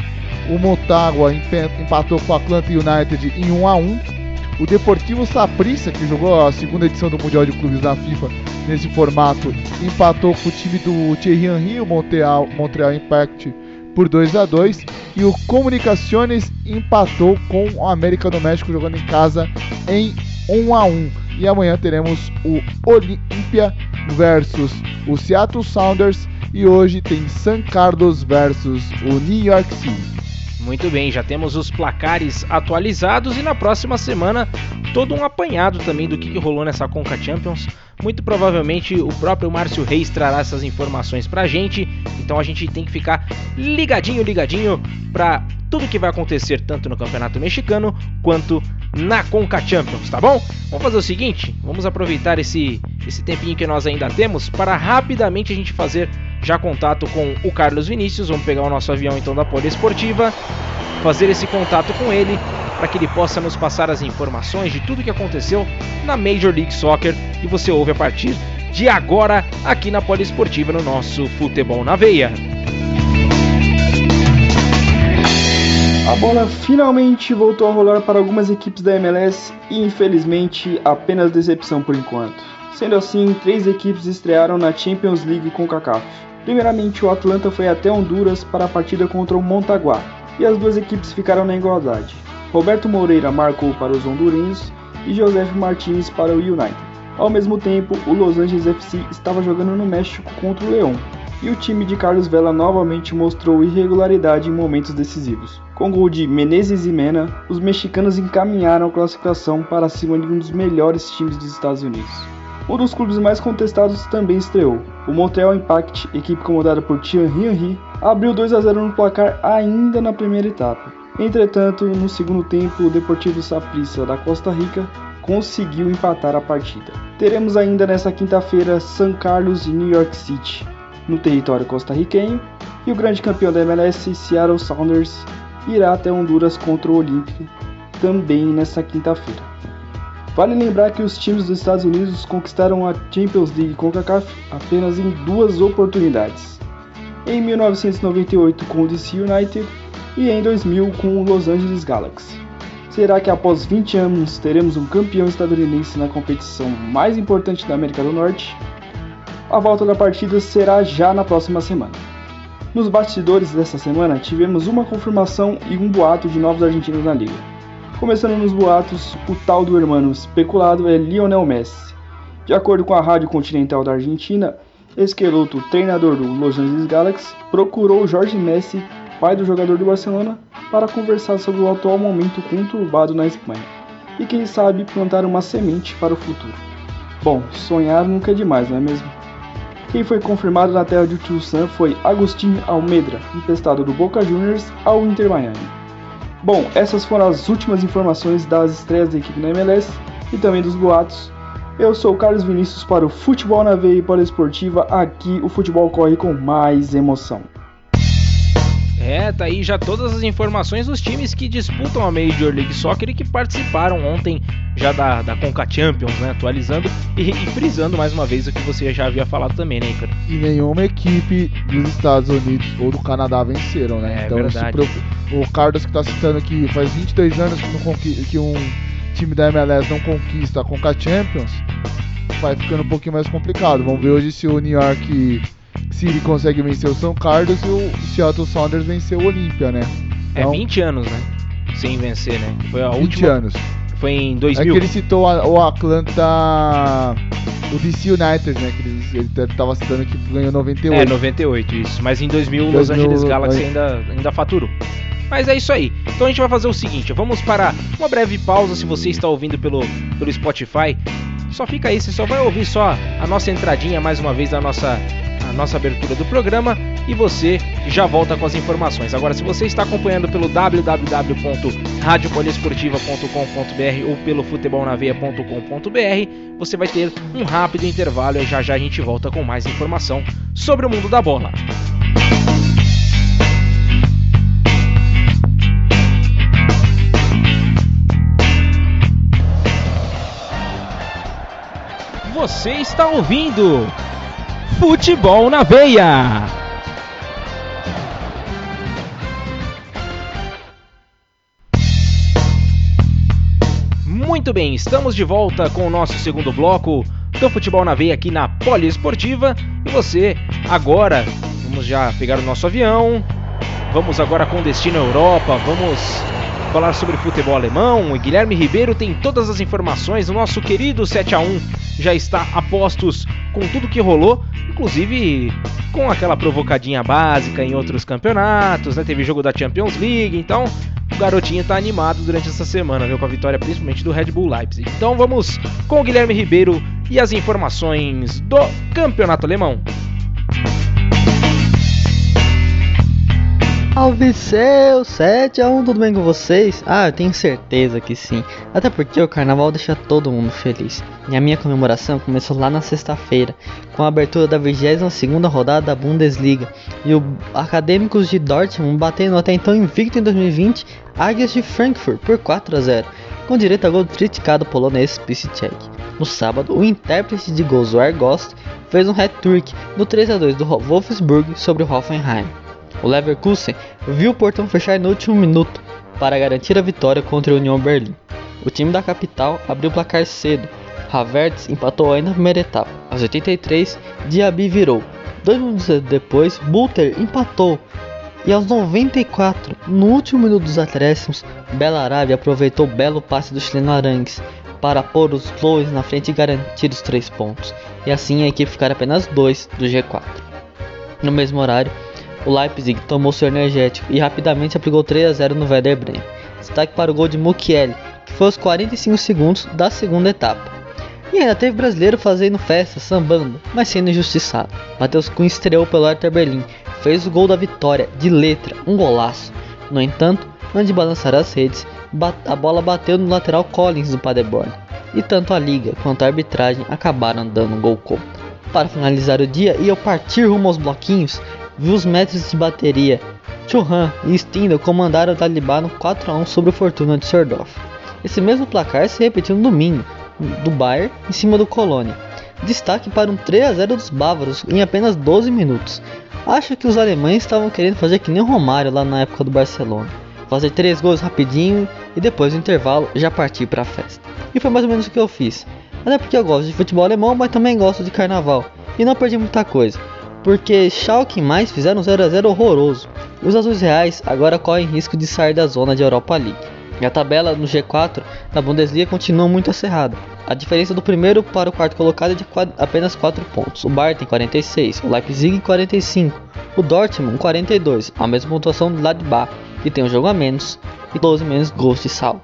B: O Motagua empatou com o Atlanta United em 1 a 1. O Deportivo Saprissa, que jogou a segunda edição do Mundial de Clubes da FIFA nesse formato, empatou com o time do Thierry Henry, o Montreal, Montreal Impact por 2 a 2 e o Comunicaciones empatou com o América do México jogando em casa em 1 a 1. E amanhã teremos o Olímpia versus o Seattle Sounders e hoje tem San Carlos versus o New York City.
A: Muito bem, já temos os placares atualizados e na próxima semana todo um apanhado também do que, rolou nessa Conca Champions. Muito provavelmente o próprio Márcio Reis trará essas informações pra gente, então a gente tem que ficar ligadinho, ligadinho pra tudo que vai acontecer tanto no Campeonato Mexicano quanto na Conca Champions, tá bom? Vamos fazer o seguinte, vamos aproveitar esse, esse tempinho que nós ainda temos para rapidamente a gente fazer já contato com o Carlos Vinícius. Vamos pegar o nosso avião então da Poliesportiva, fazer esse contato com ele para que ele possa nos passar as informações de tudo que aconteceu na Major League Soccer e você ouve a partir de agora aqui na Poliesportiva no nosso Futebol na Veia.
H: A bola finalmente voltou a rolar para algumas equipes da MLS e infelizmente apenas decepção por enquanto. Sendo assim, três equipes estrearam na Champions League com CACAF. Primeiramente, o Atlanta foi até Honduras para a partida contra o Montaguá, e as duas equipes ficaram na igualdade. Roberto Moreira marcou para os hondurenhos e José Martins para o United. Ao mesmo tempo, o Los Angeles FC estava jogando no México contra o Leão, e o time de Carlos Vela novamente mostrou irregularidade em momentos decisivos. Com gol de Menezes e Mena, os mexicanos encaminharam a classificação para cima de um dos melhores times dos Estados Unidos. Um dos clubes mais contestados também estreou. O Montreal Impact, equipe comandada por Thierry Henry, abriu 2 a 0 no placar ainda na primeira etapa. Entretanto, no segundo tempo, o Deportivo Saprissa da Costa Rica conseguiu empatar a partida. Teremos ainda nesta quinta-feira San Carlos e New York City, no território costarriquenho, e o grande campeão da MLS, Seattle Sounders, irá até Honduras contra o Olympic, também nesta quinta-feira. Vale lembrar que os times dos Estados Unidos conquistaram a Champions League CONCACAF apenas em duas oportunidades. Em 1998 com o DC United e em 2000 com o Los Angeles Galaxy. Será que após 20 anos teremos um campeão estadunidense na competição mais importante da América do Norte? A volta da partida será já na próxima semana. Nos bastidores dessa semana tivemos uma confirmação e um boato de novos argentinos na liga. Começando nos boatos, o tal do hermano especulado é Lionel Messi. De acordo com a Rádio Continental da Argentina, Esqueloto, treinador do Los Angeles Galaxy, procurou Jorge Messi, pai do jogador do Barcelona, para conversar sobre o atual momento conturbado na Espanha e quem sabe plantar uma semente para o futuro. Bom, sonhar nunca é demais, não é mesmo? Quem foi confirmado na terra de Tio foi Agustín Almedra, emprestado do Boca Juniors ao Inter Miami. Bom, essas foram as últimas informações das estreias da equipe na MLS e também dos boatos. Eu sou o Carlos Vinícius para o Futebol na Veia e Poliesportiva. Aqui o futebol corre com mais emoção.
A: É, tá aí já todas as informações dos times que disputam a Major League Soccer e que participaram ontem já da, da Conca Champions, né? Atualizando e, e frisando mais uma vez o que você já havia falado também, né, Icaro?
B: E nenhuma equipe dos Estados Unidos ou do Canadá venceram, né?
A: É
B: então,
A: verdade.
B: o Carlos que tá citando que faz 22 anos que, que um time da MLS não conquista a Conca Champions, vai ficando um pouquinho mais complicado. Vamos ver hoje se o New York City consegue vencer o São Carlos e o Seattle Sounders vencer o Olímpia, né?
A: É
B: Então,
A: 20 anos, né? Sem vencer, né? Foi a
B: 20
A: última.
B: anos.
A: Foi em
B: É
A: 2000.
B: que ele citou a- o Atlanta. O DC United, né? Que ele, ele tava citando que ganhou 98.
A: É, 98, isso. Mas em 2000 o
B: 2000,
A: Los Angeles Galaxy
B: aí.
A: ainda, ainda faturou. Mas é isso aí. Então a gente vai fazer o seguinte: vamos para uma breve pausa. Se você está ouvindo pelo, pelo Spotify, só fica aí, você só vai ouvir só a nossa entradinha mais uma vez da nossa, a nossa abertura do programa e você já volta com as informações. Agora, se você está acompanhando pelo www.radiopoliesportiva.com.br ou pelo futebolnaveia.com.br, você vai ter um rápido intervalo e já já a gente volta com mais informação sobre o mundo da bola. Você está ouvindo Futebol na Veia. Muito bem, estamos de volta com o nosso segundo bloco do Futebol na Veia aqui na Poliesportiva. E você, agora, vamos já pegar o nosso avião. Vamos agora com destino à Europa. Vamos falar sobre futebol alemão. O Guilherme Ribeiro tem todas as informações. O nosso querido 7 a 1 já está a postos com tudo que rolou, inclusive com aquela provocadinha básica em outros campeonatos, né? Teve jogo da Champions League, então o garotinho tá animado durante essa semana, viu? Com a vitória principalmente do Red Bull Leipzig. Então vamos com o Guilherme Ribeiro e as informações do campeonato alemão.
I: Salve seu 7x1, tudo bem com vocês? Ah, eu tenho certeza que sim. Até porque o carnaval deixa todo mundo feliz. E a minha comemoração começou lá na sexta-feira, com a abertura da 22ª rodada da Bundesliga. E o Acadêmicos de Dortmund batendo até então invicto em 2020 Águias de Frankfurt por 4 a 0, com direito a gol do criticado polonês Piszczek. No sábado, o intérprete de gols Argost fez um hat-trick no 3 a 2 do Wolfsburg sobre o Hoffenheim. O Leverkusen viu o portão fechar no último minuto para garantir a vitória contra a União Berlim. O time da capital abriu o placar cedo. Havertz empatou ainda na primeira etapa. Aos 83, Diaby virou. Dois minutos depois, Butter empatou. E aos 94, no último minuto dos acréscimos, Belarabe aproveitou o belo passe do chileno Arangues para pôr os Blues na frente e garantir os três pontos. E assim a equipe ficar apenas 2 do G4. No mesmo horário, o Leipzig tomou seu energético e rapidamente aplicou 3 a 0 no Werder Bremen. Destaque para o gol de Mukiele, que foi aos 45 segundos da segunda etapa. E ainda teve brasileiro fazendo festa, sambando, mas sendo injustiçado. Matheus Cunha estreou pelo Hertha Berlim, fez o gol da vitória, de letra, um golaço. No entanto, antes de balançar as redes, a bola bateu no lateral Collins do Paderborn. E tanto a liga quanto a arbitragem acabaram dando um gol contra. Para finalizar o dia e eu partir rumo aos bloquinhos, vi os metros de bateria. Churran e Stindl comandaram o Talibã no 4 a 1 sobre o Fortuna de Sordorf. Esse mesmo placar se repetiu no domingo, do Bayern em cima do Colônia. Destaque para um 3 a 0 dos bávaros em apenas 12 minutos. Acho que os alemães estavam querendo fazer que nem o Romário lá na época do Barcelona. Fazer três gols rapidinho e depois do intervalo já partir para a festa. E foi mais ou menos o que eu fiz. Até porque eu gosto de futebol alemão, mas também gosto de carnaval. E não perdi muita coisa. Porque Schalke mais fizeram um 0 a 0 horroroso. Os azuis reais agora correm risco de sair da zona de Europa League. E a tabela no G4 da Bundesliga continua muito acerrada. A diferença do primeiro para o quarto colocado é de apenas 4 pontos. O Bayern tem 46, o Leipzig 45, o Dortmund 42, a mesma pontuação do Gladbach, que tem um jogo a menos e 12 menos gols de sal.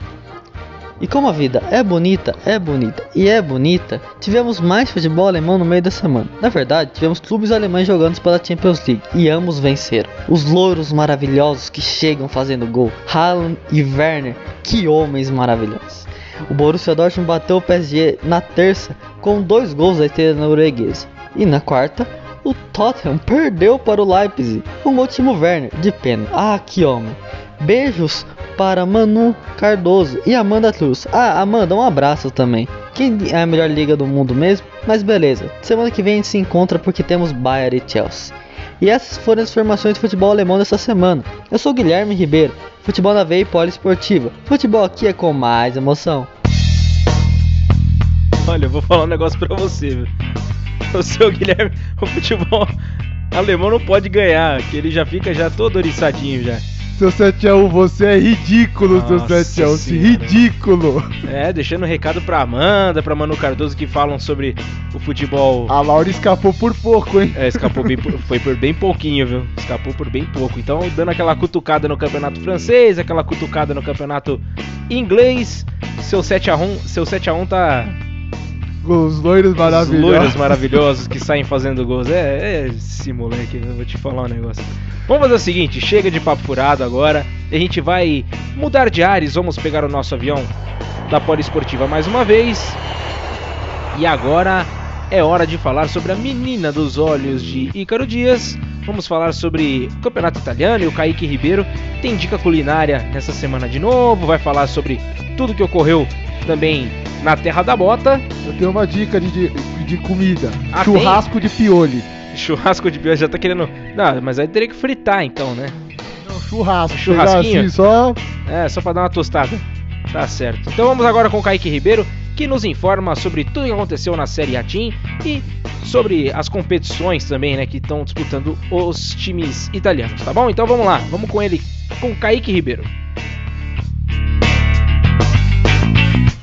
I: E como a vida é bonita, é bonita e é bonita, tivemos mais futebol alemão no meio da semana. Na verdade, tivemos clubes alemães jogando pela Champions League e ambos venceram. Os louros maravilhosos que chegam fazendo gol, Haaland e Werner, que homens maravilhosos. O Borussia Dortmund bateu o PSG na terça com dois gols da estrela norueguesa. E na quarta, o Tottenham perdeu para o Leipzig com um gol de Timo Werner, de pena. Ah, que homem. Beijos para Manu Cardoso e Amanda Cruz. Ah, Amanda, um abraço também. Quem é a melhor liga do mundo mesmo? Mas beleza, semana que vem a gente se encontra porque temos Bayern e Chelsea. E essas foram as informações de futebol alemão dessa semana. Eu sou Guilherme Ribeiro, futebol na veia e poliesportiva. Futebol aqui é com mais emoção.
A: Olha, eu vou falar um negócio pra você, viu? O seu Guilherme, o futebol alemão não pode ganhar, que ele já fica já todo oriçadinho já.
B: Seu 7x1, você é ridículo, Nossa seu 7x1, ridículo.
A: É, deixando recado pra Amanda, pra Manu Cardoso que falam sobre o futebol.
B: A Laura escapou por pouco, hein?
A: É, escapou bem, foi por bem pouquinho, viu? Escapou por bem pouco. Então, dando aquela cutucada no campeonato francês, aquela cutucada no campeonato inglês, seu 7x1, seu 7x1 tá
B: os loiros maravilhosos. Os
A: loiros maravilhosos que saem fazendo gols. É, é esse moleque, eu vou te falar um negócio. Vamos fazer o seguinte, chega de papo furado agora. A gente vai mudar de ares, vamos pegar o nosso avião da Poliesportiva mais uma vez. E agora é hora de falar sobre a menina dos olhos de Ícaro Dias. Vamos falar sobre o campeonato italiano e o Kaique Ribeiro tem dica culinária nessa semana de novo. Vai falar sobre tudo que ocorreu também na Terra da Bota.
B: Eu tenho uma dica de, de, de comida: ah, churrasco tem? de pioli.
A: Churrasco de pioli, já tá querendo. Não, mas aí teria que fritar então, né?
B: Não, churrasco, churrasquinho. Assim, só.
A: É, só pra dar uma tostada. Tá certo. Então vamos agora com o Kaique Ribeiro, que nos informa sobre tudo que aconteceu na Série A Team e sobre as competições também, né, que estão disputando os times italianos, tá bom? Então vamos lá, vamos com ele, com o Kaique Ribeiro.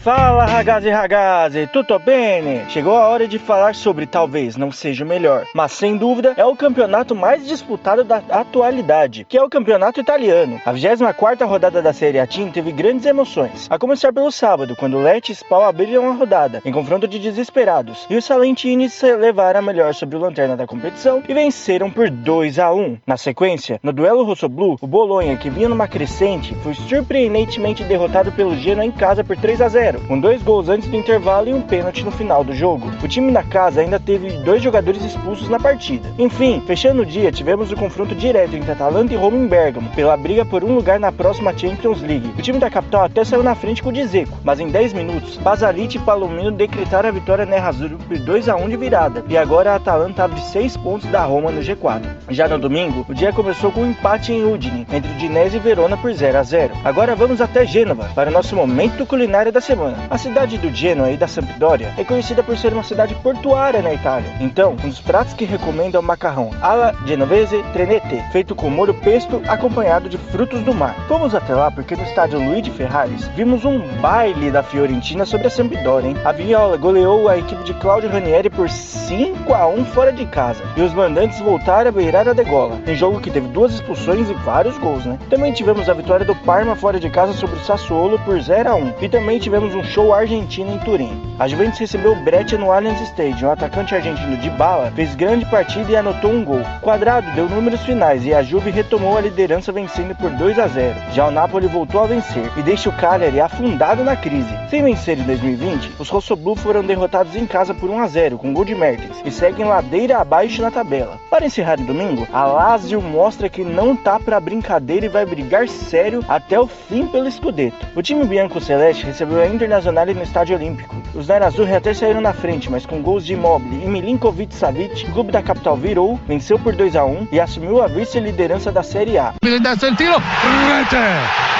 J: Fala ragazzi ragazzi, tutto bene? Chegou a hora de falar sobre talvez não seja o melhor, mas sem dúvida é o campeonato mais disputado da atualidade, que é o campeonato italiano. A 24 rodada da Série A Team teve grandes emoções, a começar pelo sábado, quando Lecce e Spal abriram a rodada, em confronto de desesperados, e os Salentines levaram a melhor sobre o lanterna da competição e venceram por 2 a 1. Na sequência, no duelo rosso-blu, o Bolonha, que vinha numa crescente, foi surpreendentemente derrotado pelo Genoa em casa por 3 a 0 0, com dois gols antes do intervalo e um pênalti no final do jogo. O time da casa ainda teve dois jogadores expulsos na partida. Enfim, fechando o dia, tivemos o confronto direto entre Atalanta e Roma em Bergamo, pela briga por um lugar na próxima Champions League. O time da capital até saiu na frente com o Dzeko, mas em 10 minutos, Basalic e Palomino decretaram a vitória Nerazzurro por 2 a 1 de virada, e agora a Atalanta abre 6 pontos da Roma no G4. Já no domingo, o dia começou com um empate em Udine, entre Udinese e Verona por 0 a 0. Agora vamos até Gênova, para o nosso momento culinário da semana A cidade do Genoa e da Sampdoria é conhecida por ser uma cidade portuária na Itália. Então, um dos pratos que recomendo é o macarrão alla genovese trenete, feito com molho pesto acompanhado de frutos do mar. Fomos até lá porque no estádio Luigi Ferraris vimos um baile da Fiorentina sobre a Sampdoria, hein? A Viola goleou a equipe de Claudio Ranieri por 5 a 1 fora de casa e os mandantes voltaram a beirar a degola, em jogo que teve duas expulsões e vários gols, né? Também tivemos a vitória do Parma fora de casa sobre o Sassuolo por 0 a 1 e também tivemos um show argentino em Turim. A Juventus recebeu o Breccia no Allianz Stadium. O atacante argentino de bala fez grande partida e anotou um gol. Quadrado deu números finais e a Juve retomou a liderança vencendo por 2 a 0. Já o Napoli voltou a vencer e deixa o Cagliari afundado na crise. Sem vencer em 2020, os Rossoblu foram derrotados em casa por 1 a 0 com gol de Mertens e seguem ladeira abaixo na tabela. Para encerrar o domingo, a Lazio mostra que não tá para brincadeira e vai brigar sério até o fim pelo Scudetto. O time Bianco Celeste recebeu a Internazionale no Estádio Olímpico. Os Nerazzurri até saíram na frente, mas com gols de Immobile e Milinkovic Savic, o clube da capital virou, venceu por 2 a 1 e assumiu a vice-liderança da Série A.
K: Il tiro, rete,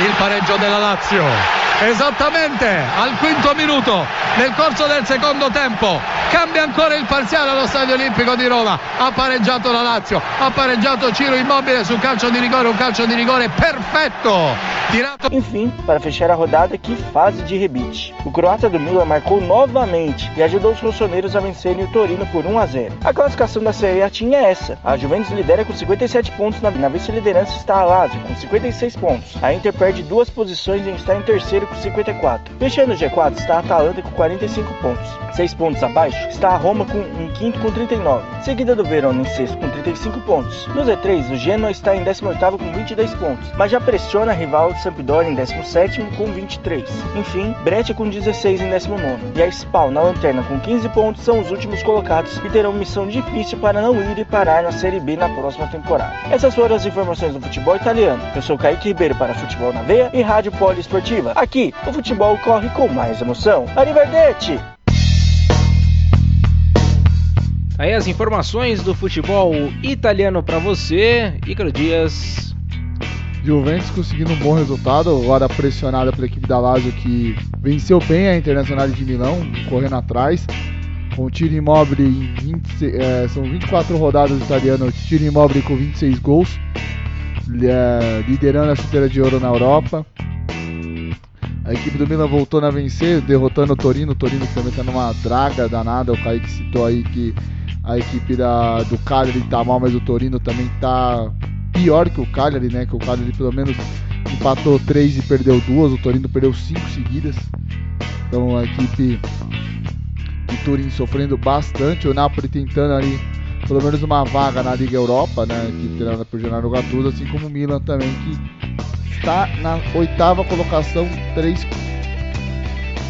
K: il pareggio della Lazio. Esattamente al quinto minuto nel corso del secondo tempo cambia ancora il parziale allo Stadio Olimpico di Roma. Ha pareggiato la Lazio, ha pareggiato Ciro Immobile sul calcio di rigore, un calcio di rigore perfetto. Tirato...
J: Enfim, para fechar a rodada, que fase de rebite. O croata do Milan marcou novamente e ajudou os rossoneiros a vencerem o Torino por 1 a 0. A classificação da Série A tinha essa. A Juventus lidera com 57 pontos, na, na vice-liderança está a Lazio com 56 pontos. A Inter perde duas posições e está em terceiro com 54. Fechando o G4 está a Atalanta com 45 pontos. 6 pontos abaixo está a Roma com, em quinto com 39, seguida do Verona em sexto com 35 pontos. No Z3, o Genoa está em 18º com 22 pontos, mas já pressiona a rival Sampdoria em 17º com 23. Enfim, Breccia com 16 em 19 e a Spal na lanterna com 15 pontos são os últimos colocados e terão missão difícil para não ir e parar na Série B na próxima temporada. Essas foram as informações do futebol italiano. Eu sou Kaique Ribeiro para Futebol na Veia e Rádio Poliesportiva. Aqui, o futebol corre com mais emoção. Arrivederci!
A: Aí as informações do futebol italiano para você, Ícaro Dias.
B: Juventus conseguindo um bom resultado, agora pressionada pela equipe da Lazio que venceu bem a Internacional de Milão, correndo atrás. Com o tiro imóvel em 20, é, são 24 rodadas italiano, tiro imóvel com 26 gols, é, liderando a chuteira de ouro na Europa. A equipe do Milan voltou a vencer, derrotando o Torino. O Torino que também está numa draga danada. O Kaique citou aí que a equipe da, do Cagliari está mal, mas o Torino também está pior que o Cagliari, né? Que o Cagliari pelo menos empatou 3 e perdeu duas. O Torino perdeu 5 seguidas. Então a equipe de Turim sofrendo bastante. O Napoli tentando ali pelo menos uma vaga na Liga Europa, né? Que treinada por Gennaro Gattuso, assim como o Milan também que está na oitava colocação, três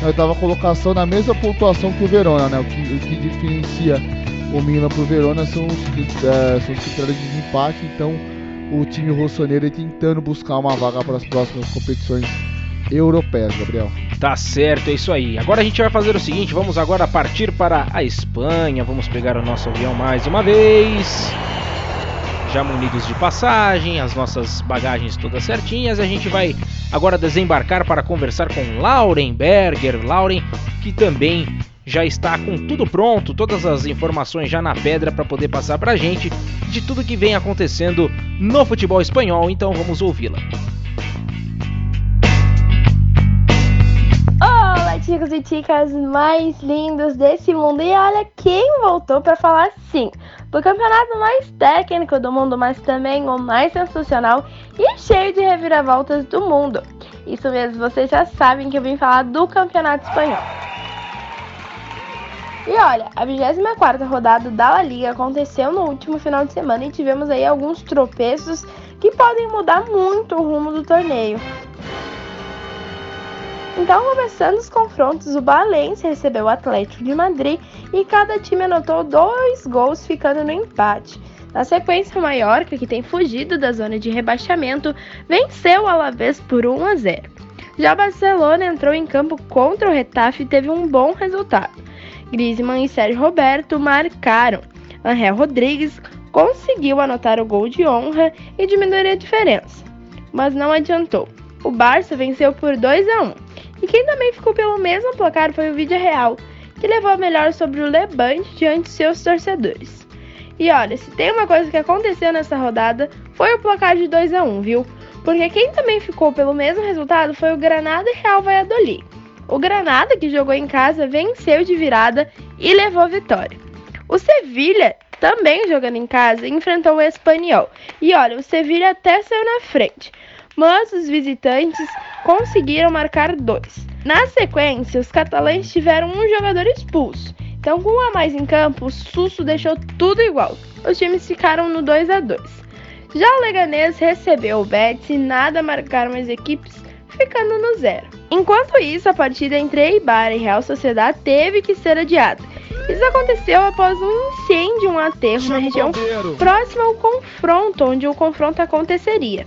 B: na oitava colocação na mesma pontuação que o Verona, né? O que, o que diferencia o Milan para o Verona são os, é, são os critérios de empate, então o time rossoneiro tentando buscar uma vaga para as próximas competições europeias, Gabriel.
A: Tá certo, é isso aí. Agora a gente vai fazer o seguinte, vamos agora partir para a Espanha, vamos pegar o nosso avião mais uma vez. Já munidos de passagem, as nossas bagagens todas certinhas, a gente vai agora desembarcar para conversar com Lauren Berger. Lauren, que também já está com tudo pronto, todas as informações já na pedra para poder passar para a gente de tudo que vem acontecendo no futebol espanhol. Então vamos ouvi-la.
L: Olá, chicos e chicas mais lindos desse mundo. E olha quem voltou para falar sim do campeonato mais técnico do mundo, mas também o mais sensacional e cheio de reviravoltas do mundo. Isso mesmo, vocês já sabem que eu vim falar do campeonato espanhol. E olha, a 24 rodada da La Liga aconteceu no último final de semana e tivemos aí alguns tropeços que podem mudar muito o rumo do torneio. Então, começando os confrontos, o Valência recebeu o Atlético de Madrid e cada time anotou dois gols, ficando no empate. Na sequência, o Mallorca, que tem fugido da zona de rebaixamento, venceu o Alavés por 1 a 0. Já o Barcelona entrou em campo contra o Retafe e teve um bom resultado. Griezmann e Sérgio Roberto marcaram. Angel Rodrigues conseguiu anotar o gol de honra e diminuir a diferença, mas não adiantou. O Barça venceu por 2 a 1. E quem também ficou pelo mesmo placar foi o Vídeo Real, que levou a melhor sobre o Levante diante de seus torcedores. E olha, se tem uma coisa que aconteceu nessa rodada, foi o placar de 2 a 1, viu? Porque quem também ficou pelo mesmo resultado foi o Granada e Real Valladolid. O Granada, que jogou em casa, venceu de virada e levou vitória. O Sevilha, também jogando em casa, enfrentou o Espanhol. E olha, o Sevilha até saiu na frente, mas os visitantes conseguiram marcar dois. Na sequência, os catalães tiveram um jogador expulso. Então, com um a mais em campo, o Susso deixou tudo igual. Os times ficaram no 2 a 2. Já o Leganês recebeu o Betis e nada marcaram as equipes, ficando no zero. Enquanto isso, a partida entre Eibar e Real Sociedade teve que ser adiada. Isso aconteceu após um incêndio, um aterro na região próxima ao confronto, onde o confronto aconteceria.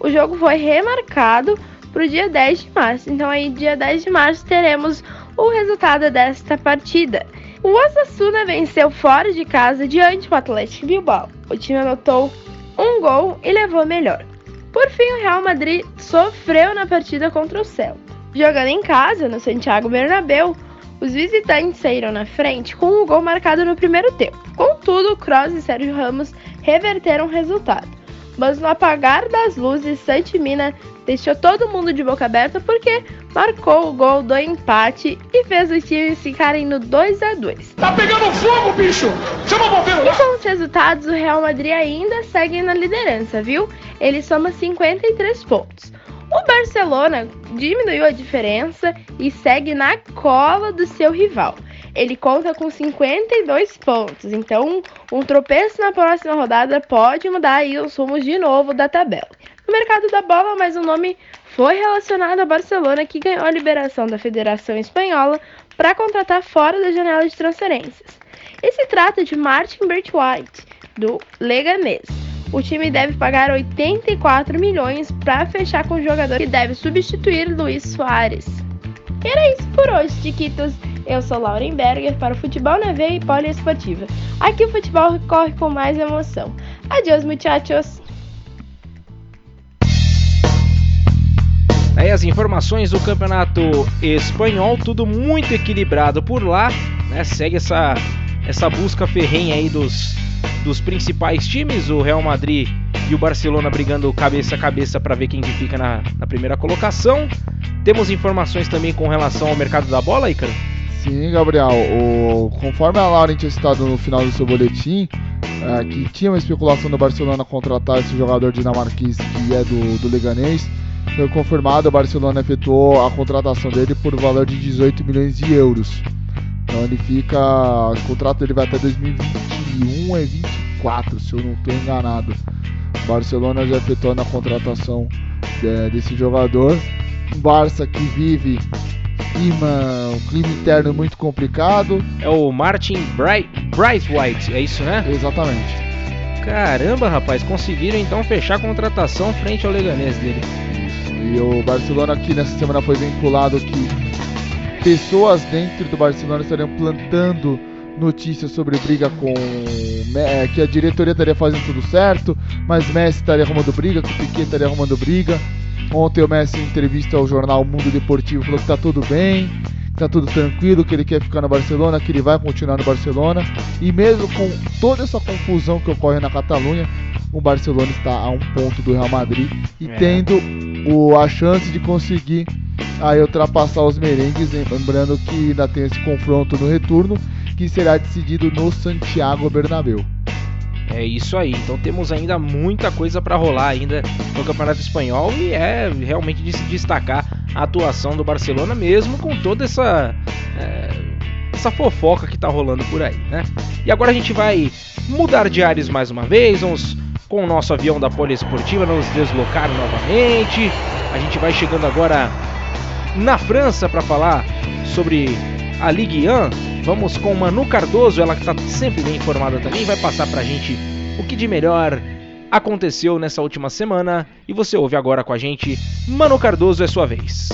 L: O jogo foi remarcado para o dia 10 de março. Então aí dia 10 de março teremos o resultado desta partida. O Osasuna venceu fora de casa diante do Atlético Bilbao. O time anotou um gol e levou melhor. Por fim, o Real Madrid sofreu na partida contra o Celta. Jogando em casa, no Santiago Bernabéu, os visitantes saíram na frente com o um gol marcado no primeiro tempo. Contudo, Kroos e Sérgio Ramos reverteram o resultado. Mas no apagar das luzes, Santimina deixou todo mundo de boca aberta porque marcou o gol do empate e fez os times ficarem no 2 a 2
F: Tá pegando fogo, bicho! Chama o bombeiro
L: lá! E com os resultados, o Real Madrid ainda segue na liderança, viu? Ele soma 53 pontos. O Barcelona diminuiu a diferença e segue na cola do seu rival. Ele conta com 52 pontos, então um tropeço na próxima rodada pode mudar aí os rumos de novo da tabela. No mercado da bola, mais um nome foi relacionado ao Barcelona, que ganhou a liberação da Federação Espanhola para contratar fora da janela de transferências. E se trata de Martin White do Leganés. O time deve pagar 84 milhões para fechar com o jogador que deve substituir Luiz Soares. Era isso por hoje, Chiquitos. Eu sou Lauren Berger para o Futebol na Veia e Poliesportiva. Aqui o futebol corre com mais emoção. Adiós, muchachos!
A: Aí as informações do campeonato espanhol, tudo muito equilibrado por lá, né? Segue essa, essa busca ferrenha aí dos, dos principais times, o Real Madrid e o Barcelona brigando cabeça a cabeça para ver quem fica na, na primeira colocação. Temos informações também com relação ao mercado da bola, Ícaro?
B: Sim, Gabriel. O, conforme a Lauren tinha citado no final do seu boletim, é, que tinha uma especulação do Barcelona contratar esse jogador dinamarquês que é do, do Leganês foi confirmado, o Barcelona efetuou a contratação dele por valor de 18 milhões de euros. Então ele fica. O contrato dele vai até 2021 e 24, se eu não estou enganado. O Barcelona já efetuou a contratação é, desse jogador. Um Barça que vive clima, um clima interno muito complicado.
A: É o Martin Bright, White, é isso, né?
B: Exatamente.
A: Caramba, rapaz, conseguiram então fechar a contratação frente ao Leganês dele.
B: E o Barcelona aqui nessa semana foi vinculado que pessoas dentro do Barcelona estariam plantando notícias sobre briga com é, que a diretoria estaria fazendo tudo certo, mas Messi estaria arrumando briga, que Piquet estaria arrumando briga. Ontem o Messi em entrevista ao jornal Mundo Deportivo falou que tá tudo bem, que tá tudo tranquilo, que ele quer ficar no Barcelona, que ele vai continuar no Barcelona. E mesmo com toda essa confusão que ocorre na Catalunha, o Barcelona está a um ponto do Real Madrid e é. tendo o, a chance de conseguir aí ultrapassar os merengues, lembrando que ainda tem esse confronto no retorno que será decidido no Santiago Bernabéu.
A: É isso aí. Então temos ainda muita coisa para rolar ainda no Campeonato Espanhol e é realmente de se destacar a atuação do Barcelona mesmo com toda essa é, essa fofoca que tá rolando por aí, né? E agora a gente vai mudar de áreas mais uma vez, vamos com o nosso avião da Poliesportiva nos deslocar novamente. A gente vai chegando agora na França para falar sobre a Ligue 1. Vamos com Manu Cardoso, ela que está sempre bem informada também, vai passar para a gente o que de melhor aconteceu nessa última semana. E você ouve agora com a gente. Manu Cardoso, é sua vez.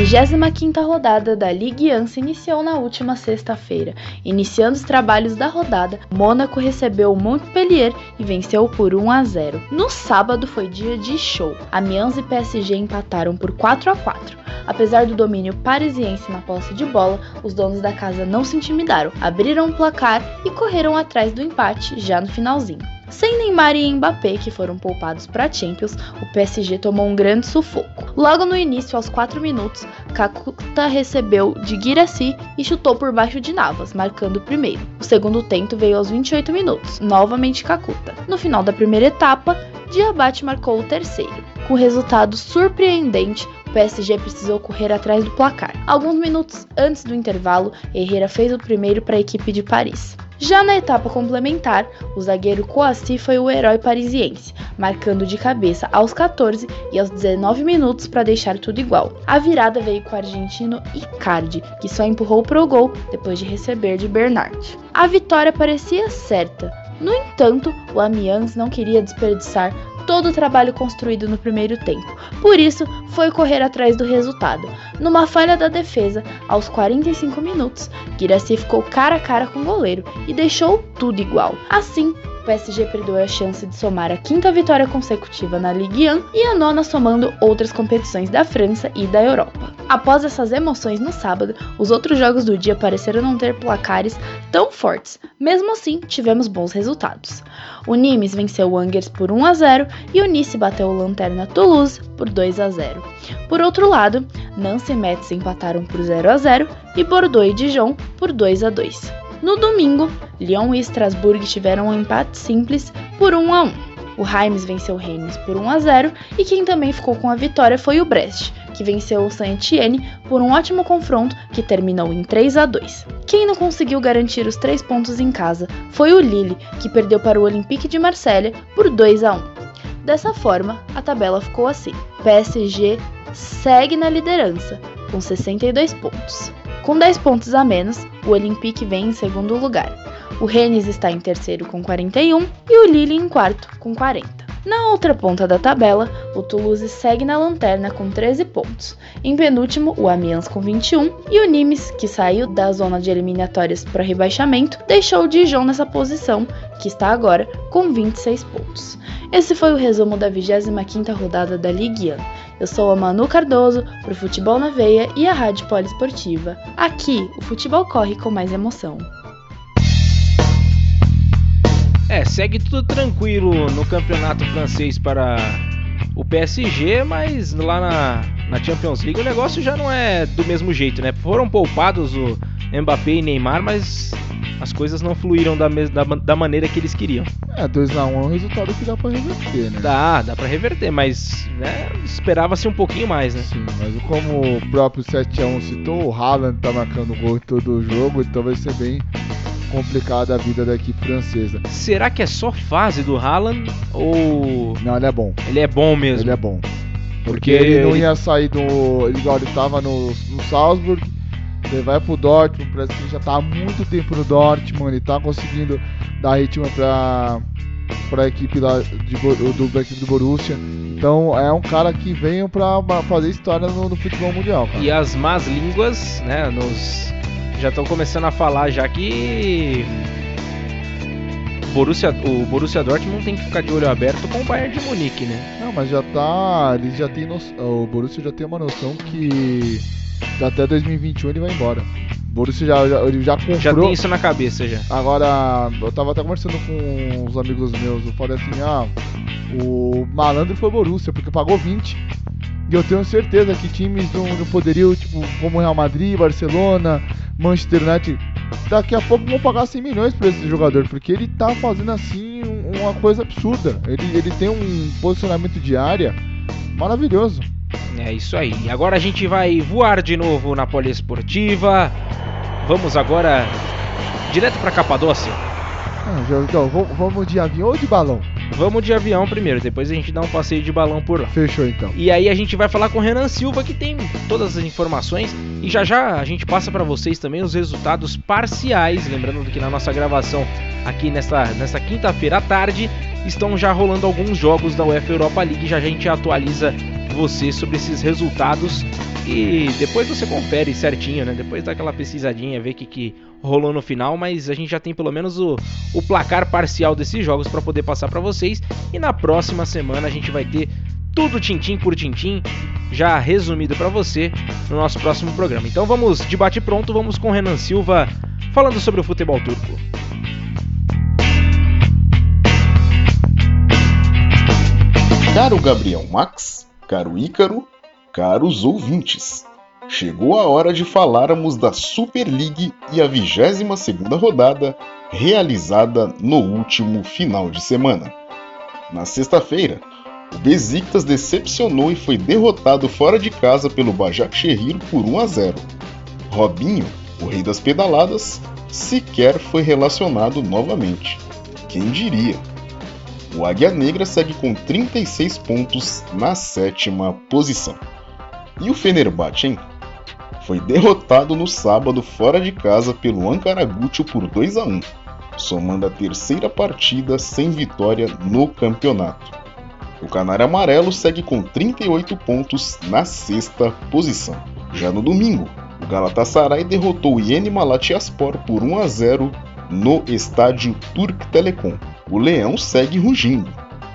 M: 25ª rodada da Ligue 1 se iniciou na última sexta-feira. Iniciando os trabalhos da rodada, Mônaco recebeu o Montpellier e venceu por 1 a 0. No sábado foi dia de show. Amiens e PSG empataram por 4 a 4. Apesar do domínio parisiense na posse de bola, os donos da casa não se intimidaram, abriram o placar e correram atrás do empate já no finalzinho. Sem Neymar e Mbappé, que foram poupados para Champions, o PSG tomou um grande sufoco. Logo no início, aos 4 minutos, Kakuta recebeu de Guirassy e chutou por baixo de Navas, marcando o primeiro. O segundo tento veio aos 28 minutos, novamente Kakuta. No final da primeira etapa, Diabate marcou o terceiro. Com resultado surpreendente, o PSG precisou correr atrás do placar. Alguns minutos antes do intervalo, Herrera fez o primeiro para a equipe de Paris. Já na etapa complementar, o zagueiro Coassi foi o herói parisiense, marcando de cabeça aos 14 e aos 19 minutos para deixar tudo igual. A virada veio com o argentino Icardi, que só empurrou para o gol depois de receber de Bernard. A vitória parecia certa. No entanto, o Amiens não queria desperdiçar todo o trabalho construído no primeiro tempo. Por isso, foi correr atrás do resultado. Numa falha da defesa, aos 45 minutos, Guirassy ficou cara a cara com o goleiro e deixou tudo igual. Assim, PSG perdeu a chance de somar a quinta vitória consecutiva na Ligue 1 e a nona somando outras competições da França e da Europa. Após essas emoções no sábado, os outros jogos do dia pareceram não ter placares tão fortes. Mesmo assim, tivemos bons resultados. O Nimes venceu o Angers por 1 a 0 e o Nice bateu o Lanterna Toulouse por 2 a 0. Por outro lado, Nancy e Metz empataram por 0 a 0 e Bordeaux e Dijon por 2 a 2. No domingo, Lyon e Strasbourg tiveram um empate simples por 1 a 1. O Reims venceu o Rennes por 1 a 0 e quem também ficou com a vitória foi o Brest, que venceu o Saint-Étienne por um ótimo confronto que terminou em 3 a 2. Quem não conseguiu garantir os três pontos em casa foi o Lille, que perdeu para o Olympique de Marselha por 2 a 1. Dessa forma, a tabela ficou assim: PSG segue na liderança com 62 pontos. Com 10 pontos a menos, o Olympique vem em segundo lugar. O Rennes está em terceiro com 41 e o Lille em quarto com 40. Na outra ponta da tabela, o Toulouse segue na lanterna com 13 pontos. Em penúltimo, o Amiens com 21 e o Nimes, que saiu da zona de eliminatórias para rebaixamento, deixou o Dijon nessa posição, que está agora com 26 pontos. Esse foi o resumo da 25ª rodada da Ligue 1. Eu sou a Manu Cardoso, pro Futebol na Veia e a Rádio Poliesportiva. Aqui, o futebol corre com mais emoção.
A: É, segue tudo tranquilo no campeonato francês para o PSG, mas lá na, na Champions League o negócio já não é do mesmo jeito, né? Foram poupados o Mbappé e Neymar, mas as coisas não fluíram da, da, da maneira que eles queriam.
B: É, 2x1 um é um resultado que dá pra reverter, né?
A: Dá, dá pra reverter, mas né, esperava-se um pouquinho mais, né?
B: Sim, mas como o próprio 7x1 citou, o Haaland tá marcando gol em todo o jogo, então vai ser bem complicada a vida da equipe francesa.
A: Será que é só fase do Haaland ou.
B: Não, ele é bom.
A: Ele é bom mesmo.
B: Ele é bom. Porque, Porque ele não ia sair do. Ele, ele estava no, no Salzburg, ele vai pro Dortmund, parece que ele já tá há muito tempo no Dortmund, ele tá conseguindo dar ritmo pra, pra equipe lá de, do, da equipe do Borussia. Então é um cara que veio pra fazer história no, no futebol mundial. Cara.
A: E as más línguas, né, nos já estão começando a falar já que Borussia, o Borussia Dortmund tem que ficar de olho aberto com o Bayern de Munique, né?
B: Não, mas já tá, ele já tem noção, o Borussia já tem uma noção que até 2021 ele vai embora. O Borussia já, já, ele já comprou.
A: Já tem isso na cabeça já.
B: Agora, eu tava até conversando com uns amigos meus, eu falei assim, ah, o malandro foi o Borussia, porque pagou 20. E eu tenho certeza que times não, não poderiam, tipo, como Real Madrid, Barcelona, Manchester United, daqui a pouco vão pagar 100 milhões para esse jogador, porque ele tá fazendo assim uma coisa absurda. Ele, ele tem um posicionamento de área maravilhoso.
A: É isso aí. Agora a gente vai voar de novo na poliesportiva. Vamos agora direto para Capadócia.
B: Ah, então, vamos de avião ou de balão?
A: Vamos de avião primeiro, depois a gente dá um passeio de balão por lá.
B: Fechou então.
A: E aí a gente vai falar com o Renan Silva que tem todas as informações e já já a gente passa para vocês também os resultados parciais, lembrando que na nossa gravação aqui nesta, nesta quinta-feira à tarde estão já rolando alguns jogos da UEFA Europa League, já a gente atualiza você sobre esses resultados e depois você confere certinho, né? Depois dá aquela pesquisadinha, ver o que, que rolou no final, mas a gente já tem pelo menos o, o placar parcial desses jogos para poder passar para vocês. E na próxima semana a gente vai ter tudo tintim por tintim já resumido para você no nosso próximo programa. Então vamos de bate pronto, vamos com Renan Silva falando sobre o futebol turco.
N: Caro Gabriel Max, caro Ícaro, caros ouvintes. Chegou a hora de falarmos da Super League e a 22ª rodada realizada no último final de semana. Na sexta-feira, o Besiktas decepcionou e foi derrotado fora de casa pelo Başakşehir por 1 a 0. Robinho, o rei das pedaladas, sequer foi relacionado novamente. Quem diria? O Águia Negra segue com 36 pontos na sétima posição. E o Fenerbahçe, hein? Foi derrotado no sábado fora de casa pelo Ankara Gucci por 2 a 1, somando a terceira partida sem vitória no campeonato. O Canário Amarelo segue com 38 pontos na sexta posição. Já no domingo, o Galatasaray derrotou o Yeni Malatyaspor por 1 a 0 no estádio Turk Telecom. O Leão segue rugindo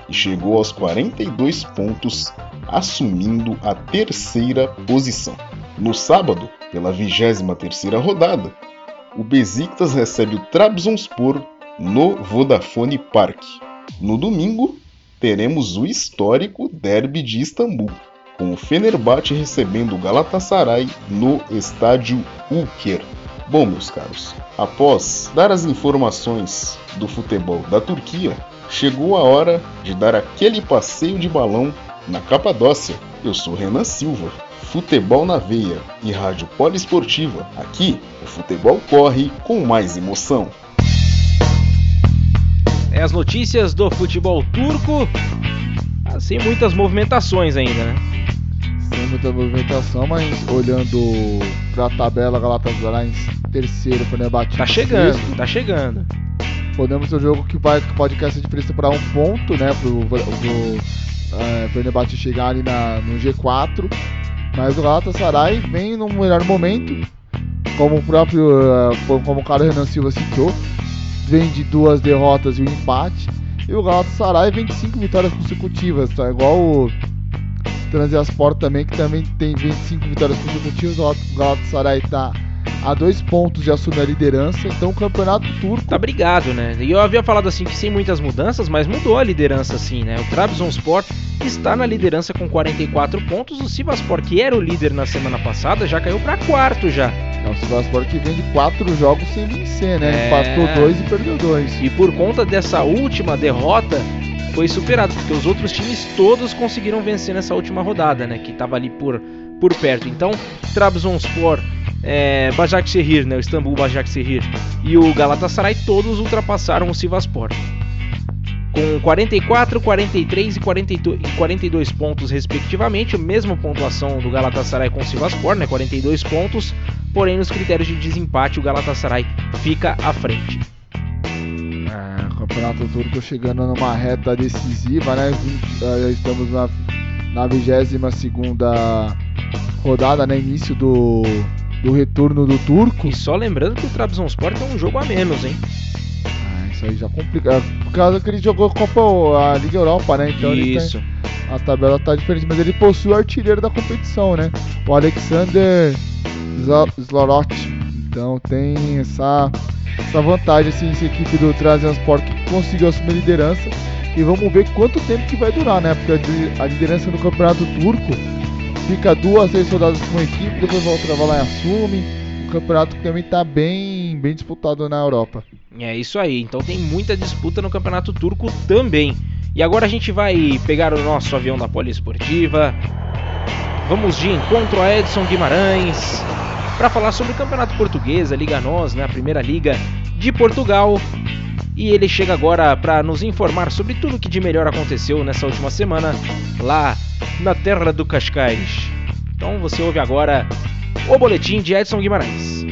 N: e chegou aos 42 pontos, assumindo a terceira posição. No sábado, pela 23ª rodada, o Besiktas recebe o Trabzonspor no Vodafone Park. No domingo, teremos o histórico Derby de Istambul, com o Fenerbahçe recebendo o Galatasaray no estádio Ülker. Bom, meus caros, após dar as informações do futebol da Turquia, chegou a hora de dar aquele passeio de balão na Capadócia. Eu sou Renan Silva, futebol na veia e rádio poliesportiva. Aqui, o futebol corre com mais emoção.
A: É as notícias do futebol turco, sem muitas movimentações ainda, né?
B: Sem muita movimentação, mas olhando para a tabela, Galatasaray em terceiro, Fenerbahçe
A: Tá chegando, tá chegando.
B: Podemos ter um jogo que, vai, que pode cair essa diferença para um ponto, né? Pro, pro é, Fenerbahçe chegar ali na, no G4. Mas o Galatasaray vem num melhor momento, como o próprio, uh, como o Carlos Renan Silva citou, vem de duas derrotas e um empate. E o Galatasaray vem de cinco vitórias consecutivas, tá? Igual o Transaspor também, que também tem 25 vitórias consecutivas. O Galatasaray está a dois pontos de assumir a liderança. Então o campeonato turco.
A: Tá brigado, né? E eu havia falado assim que sem muitas mudanças, mas mudou a liderança assim, né? O Trabzonspor está na liderança com 44 pontos. O Sivaspor, que era o líder na semana passada, já caiu para quarto já.
B: É o Sivaspor que vem de quatro jogos sem vencer, né? É... Empatou dois e perdeu dois.
A: E por conta dessa última derrota, foi superado, porque os outros times todos conseguiram vencer nessa última rodada, né? Que estava ali por, por perto. Então, Trabzonspor é, né, o Istambul Başakşehir e o Galatasaray todos ultrapassaram o Sivaspor. Com 44, 43 e 42 pontos respectivamente, a mesma pontuação do Galatasaray com o Sivaspor, né, 42 pontos, porém nos critérios de desempate o Galatasaray fica à frente.
B: É, o Campeonato Turco chegando numa reta decisiva, né? Já estamos na, na 22 segunda rodada, né? Início do do retorno do turco.
A: E só lembrando que o Trabzonspor tem um jogo a menos, hein?
B: Ah, isso aí já complica. Por causa que ele jogou a Copa, a Liga Europa, né?
A: Então isso.
B: Tem, a tabela tá diferente, mas ele possui o artilheiro da competição, né? O Alexander Zlorot. Então tem essa, essa vantagem, assim, essa equipe do Trabzonspor que conseguiu assumir a liderança. E vamos ver quanto tempo que vai durar, né? Porque a liderança no campeonato turco fica duas, três rodadas com uma equipe, depois volta lá e assume. O campeonato também está bem, bem disputado na Europa.
A: É isso aí, então tem muita disputa no campeonato turco também. E agora a gente vai pegar o nosso avião da Poliesportiva. Vamos de encontro a Edson Guimarães para falar sobre o Campeonato Português, a Liga NOS, né, a primeira liga de Portugal. E ele chega agora para nos informar sobre tudo que de melhor aconteceu nessa última semana lá na terra do Cascais. Então você ouve agora o boletim de Edson Guimarães.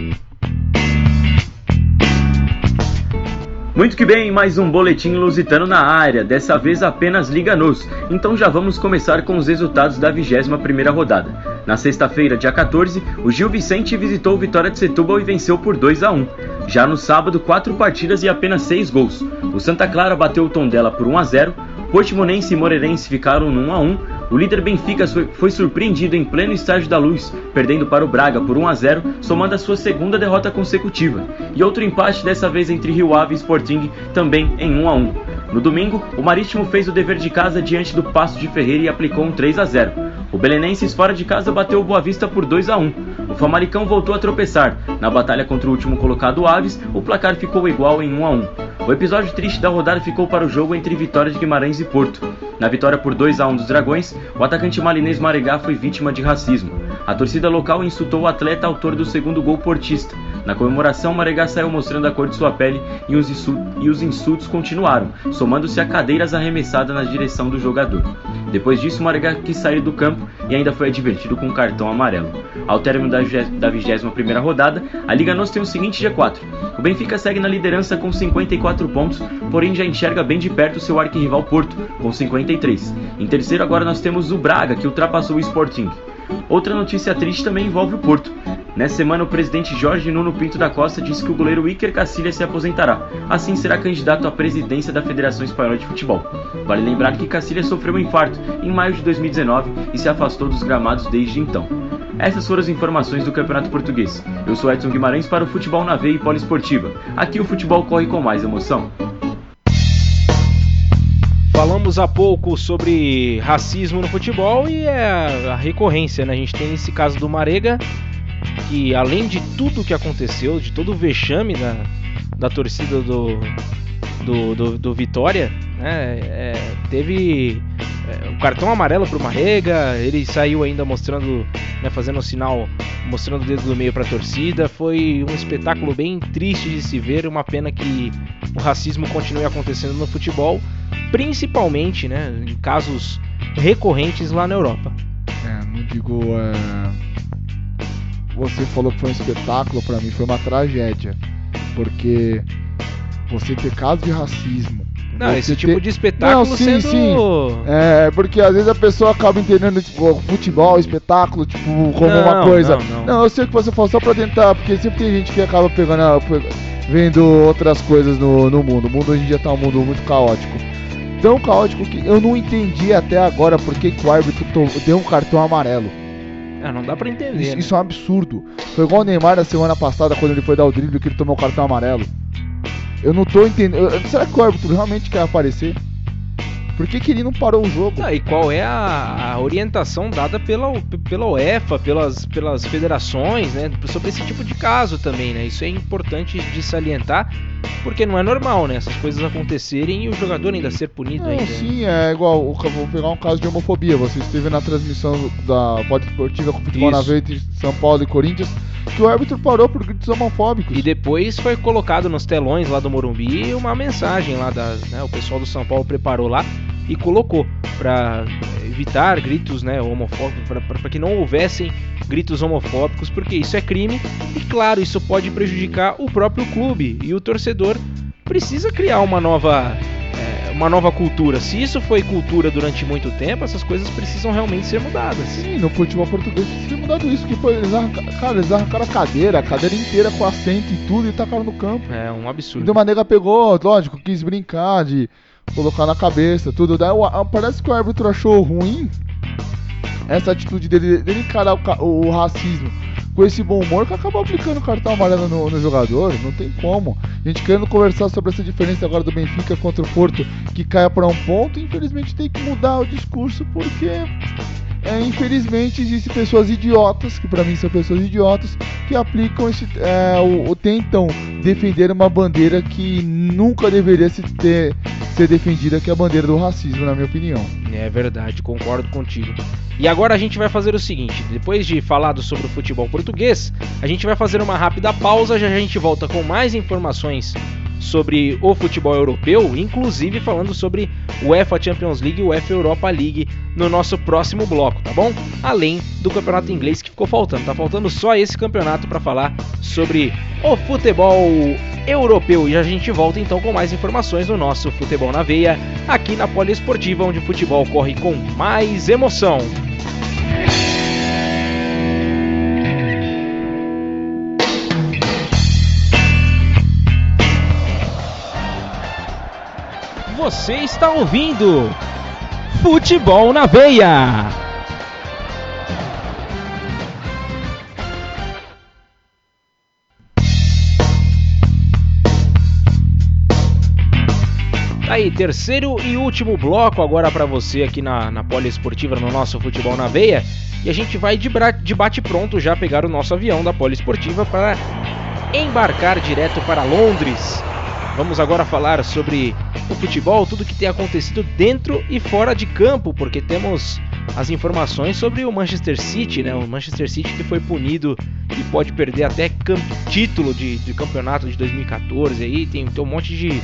O: Muito que bem, mais um boletim lusitano na área, dessa vez apenas Liga Nos. Então já vamos começar com os resultados da 21ª rodada. Na sexta-feira, dia 14, o Gil Vicente visitou o Vitória de Setúbal e venceu por 2 a 1. Já no sábado, quatro partidas e apenas seis gols. O Santa Clara bateu o Tondela por 1 a 0, Portimonense e Moreirense ficaram no 1 a 1 o líder Benfica foi surpreendido em pleno estágio da luz, perdendo para o Braga por 1 a 0, somando a sua segunda derrota consecutiva. E outro empate dessa vez entre Rio Ave e Sporting, também em 1 a 1. No domingo, o Marítimo fez o dever de casa diante do Passo de Ferreira e aplicou um 3 a 0. O Belenenses fora de casa bateu o Boa Vista por 2 a 1. O Famalicão voltou a tropeçar. Na batalha contra o último colocado Aves, o placar ficou igual em 1 a 1. O episódio triste da rodada ficou para o jogo entre Vitória de Guimarães e Porto. Na vitória por 2 a 1 dos Dragões, o atacante malinês Maregá foi vítima de racismo. A torcida local insultou o atleta autor do segundo gol portista. Na comemoração, Maregá saiu mostrando a cor de sua pele e os, e os insultos continuaram, somando-se a cadeiras arremessadas na direção do jogador. Depois disso, Maregá quis sair do campo e ainda foi advertido com um cartão amarelo. Ao término da 21ª rodada, a Liga NOS tem o seguinte G4. O Benfica segue na liderança com 54 pontos, porém já enxerga bem de perto seu arquirrival Porto, com 53. Em terceiro agora nós temos o Braga, que ultrapassou o Sporting. Outra notícia triste também envolve o Porto. Nessa semana, o presidente Jorge Nuno Pinto da Costa disse que o goleiro Iker Casillas se aposentará. Assim, será candidato à presidência da Federação Espanhola de Futebol. Vale lembrar que Casillas sofreu um infarto em maio de 2019 e se afastou dos gramados desde então. Essas foram as informações do Campeonato Português. Eu sou Edson Guimarães para o Futebol na Veia e Poliesportiva. Aqui o futebol corre com mais emoção.
A: Falamos há pouco sobre racismo no futebol e é a recorrência, né? A gente tem esse caso do Marega, que além de tudo que aconteceu, de todo o vexame da, da torcida do, do, do, do Vitória, né? É, teve é, um cartão amarelo pro Marrega, ele saiu ainda mostrando, né, fazendo um sinal, mostrando o dedo do meio para a torcida. Foi um espetáculo bem triste de se ver, uma pena que o racismo continue acontecendo no futebol principalmente né, em casos recorrentes lá na Europa.
B: É, não digo. É... Você falou que foi um espetáculo, para mim foi uma tragédia. Porque você ter casos de racismo.
A: Não, esse tipo de espetáculo não,
B: sim,
A: sendo...
B: sim. É, porque às vezes a pessoa acaba entendendo tipo, futebol, espetáculo, tipo, como não, uma coisa. Não, não. não, eu sei que você falou só pra tentar, porque sempre tem gente que acaba pegando, vendo outras coisas no, no mundo. O mundo hoje em dia tá um mundo muito caótico tão caótico que eu não entendi até agora porque que o árbitro deu um cartão amarelo.
A: Ah, não dá pra entender.
B: Isso,
A: né?
B: isso é um absurdo. Foi igual o Neymar na semana passada quando ele foi dar o drible que ele tomou o cartão amarelo. Eu não tô entendendo. Será que o árbitro realmente quer aparecer? Por que, que ele não parou o jogo?
A: Ah, e qual é a, a, orientação dada pela, pela UEFA, pelas, pelas federações, né? Sobre esse tipo de caso também, né? Isso é importante de salientar, porque não é normal, né? Essas coisas acontecerem e o jogador ainda ser punido
B: não,
A: ainda.
B: Sim, é igual, vou pegar um caso de homofobia. Você esteve na transmissão da Pode Esportiva com o Futebol Isso. na Veia entre São Paulo e Corinthians, que o árbitro parou por gritos homofóbicos.
A: E depois foi colocado nos telões lá do Morumbi uma mensagem lá da, né, o pessoal do São Paulo preparou lá e colocou para evitar gritos né, homofóbicos, para que não houvessem gritos homofóbicos, porque isso é crime e, claro, isso pode prejudicar o próprio clube e o torcedor precisa criar uma nova é, uma nova cultura. Se isso foi cultura durante muito tempo, essas coisas precisam realmente ser mudadas.
B: Sim, no futebol português precisa ser mudado isso, que foi, eles arrancaram, cara, eles arrancaram a cadeira, a cadeira inteira com assento e tudo e tacaram no campo.
A: É um absurdo.
B: E uma nega pegou, lógico, quis brincar de colocar na cabeça, tudo. Daí, parece que o árbitro achou ruim essa atitude dele, dele encarar o, o, racismo com esse bom humor que acabou aplicando o cartão amarelo no, no, jogador. Não tem como. A gente querendo conversar sobre essa diferença agora do Benfica contra o Porto, que caia para um ponto, infelizmente tem que mudar o discurso porque é, infelizmente existem pessoas idiotas, que para mim são pessoas idiotas, que aplicam esse, é, o, o, tentam defender uma bandeira que nunca deveria se ter, ser defendida, que é a bandeira do racismo, na minha opinião.
A: É verdade, concordo contigo. E agora a gente vai fazer o seguinte: depois de falado sobre o futebol português, a gente vai fazer uma rápida pausa, já a gente volta com mais informações sobre o futebol europeu, inclusive falando sobre o UEFA Champions League e UEFA Europa League no nosso próximo bloco, tá bom? Além do campeonato inglês que ficou faltando, tá faltando só esse campeonato para falar sobre o futebol europeu. E a gente volta então com mais informações no nosso Futebol na Veia, aqui na Poliesportiva, onde o futebol corre com mais emoção. Você está ouvindo Futebol na Veia. Tá aí, terceiro e último bloco agora para você aqui na, na Poliesportiva, no nosso Futebol na Veia. E a gente vai de, de bate pronto já pegar o nosso avião da Poliesportiva para embarcar direto para Londres Vamos agora falar sobre o futebol, tudo que tem acontecido dentro e fora de campo, porque temos as informações sobre o Manchester City, né? O Manchester City que foi punido e pode perder até título de, de, campeonato de 2014 aí, tem, tem um monte de,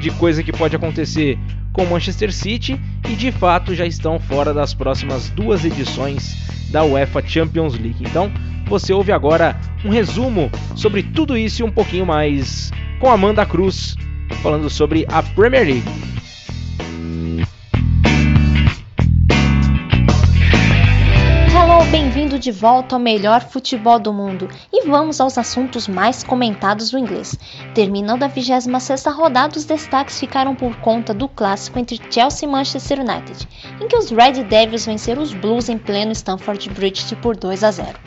A: de coisa que pode acontecer com o Manchester City e de fato já estão fora das próximas duas edições da UEFA Champions League. Então, você ouve agora um resumo sobre tudo isso e um pouquinho mais com Amanda Cruz falando sobre a Premier League.
P: Bem-vindo de volta ao melhor futebol do mundo e vamos aos assuntos mais comentados do inglês. Terminando a 26ª rodada, os destaques ficaram por conta do clássico entre Chelsea e Manchester United, em que os Red Devils venceram os Blues em pleno Stamford Bridge por 2 a 0.